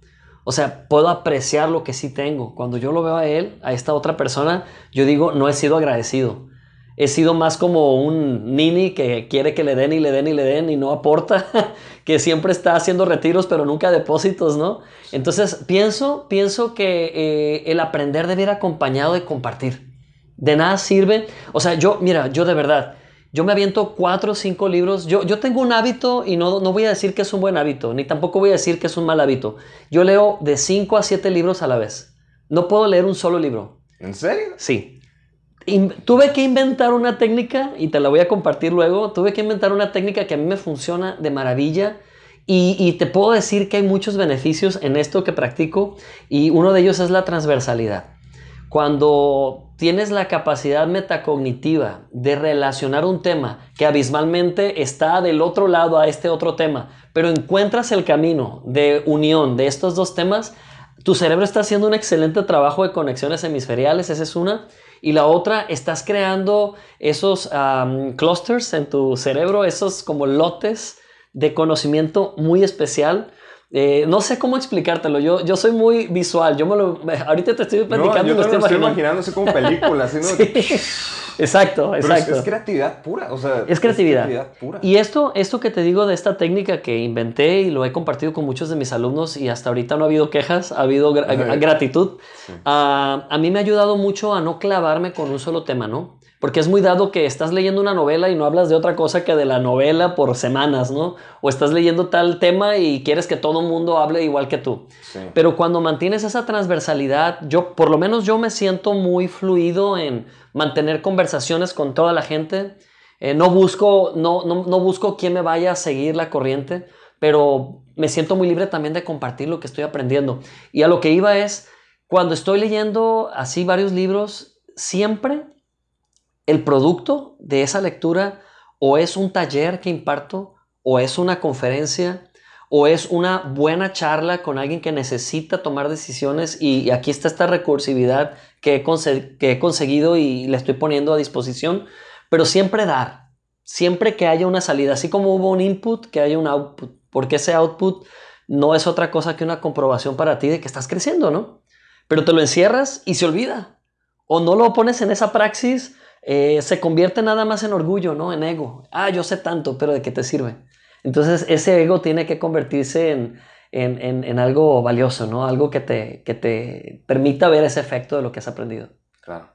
O sea, puedo apreciar lo que sí tengo. Cuando yo lo veo a él, a esta otra persona, yo digo, no he sido agradecido. He sido más como un nini que quiere que le den y le den y le den y no aporta, que siempre está haciendo retiros pero nunca depósitos, ¿no? Entonces pienso, pienso que eh, el aprender debe ir acompañado de compartir. De nada sirve. O sea, yo, mira, yo de verdad, yo me aviento cuatro o cinco libros. Yo, yo tengo un hábito y no, no voy a decir que es un buen hábito, ni tampoco voy a decir que es un mal hábito. Yo leo de cinco a siete libros a la vez. No puedo leer un solo libro. ¿En serio? Sí. tuve que inventar una técnica, y te la voy a compartir luego, tuve que inventar una técnica que a mí me funciona de maravilla. Y, y, te puedo decir que hay muchos beneficios en esto que practico y uno de ellos es la transversalidad. Cuando tienes la capacidad metacognitiva de relacionar un tema que abismalmente está del otro lado a este otro tema, pero encuentras el camino de unión de estos dos temas, tu cerebro está haciendo un excelente trabajo de conexiones hemisferiales, esa es una. Y la otra, estás creando esos clusters en tu cerebro, esos como lotes de conocimiento muy especial eh, no sé cómo explicártelo. Yo, yo soy muy visual. Yo me lo, ahorita te estoy platicando. No, yo lo estoy imaginando así como películas. Exacto, exacto. Es, creatividad pura. O sea, es creatividad. pura. Y esto, esto que te digo de esta técnica que inventé y lo he compartido con muchos de mis alumnos y hasta ahorita no ha habido quejas, ha habido gratitud. Ah, a mí me ha ayudado mucho a no clavarme con un solo tema, ¿no? Porque es muy dado que estás leyendo una novela y no hablas de otra cosa que de la novela por semanas, ¿no? O estás leyendo tal tema y quieres que todo el mundo hable igual que tú. Pero cuando mantienes esa transversalidad, yo, por lo menos yo me siento muy fluido en mantener conversaciones con toda la gente. Eh, no, busco, no, no, no busco quién me vaya a seguir la corriente, pero me siento muy libre también de compartir lo que estoy aprendiendo. Y a lo que iba es, cuando estoy leyendo así varios libros, siempre el producto de esa lectura o es un taller que imparto, o es una conferencia, o es una buena charla con alguien que necesita tomar decisiones y, aquí está esta recursividad que he, que he conseguido y le estoy poniendo a disposición, pero siempre dar, siempre que haya una salida, así como hubo un input, que haya un output, porque ese output no es otra cosa que una comprobación para ti de que estás creciendo, ¿no? Pero te lo encierras y se olvida. O no lo pones en esa praxis eh, se convierte nada más en orgullo, ¿no? En ego. Ah, yo sé tanto, pero ¿de qué te sirve? Entonces ese ego tiene que convertirse en, en, en, algo valioso, ¿no? Algo que te, que te permita ver ese efecto de lo que has aprendido. Claro.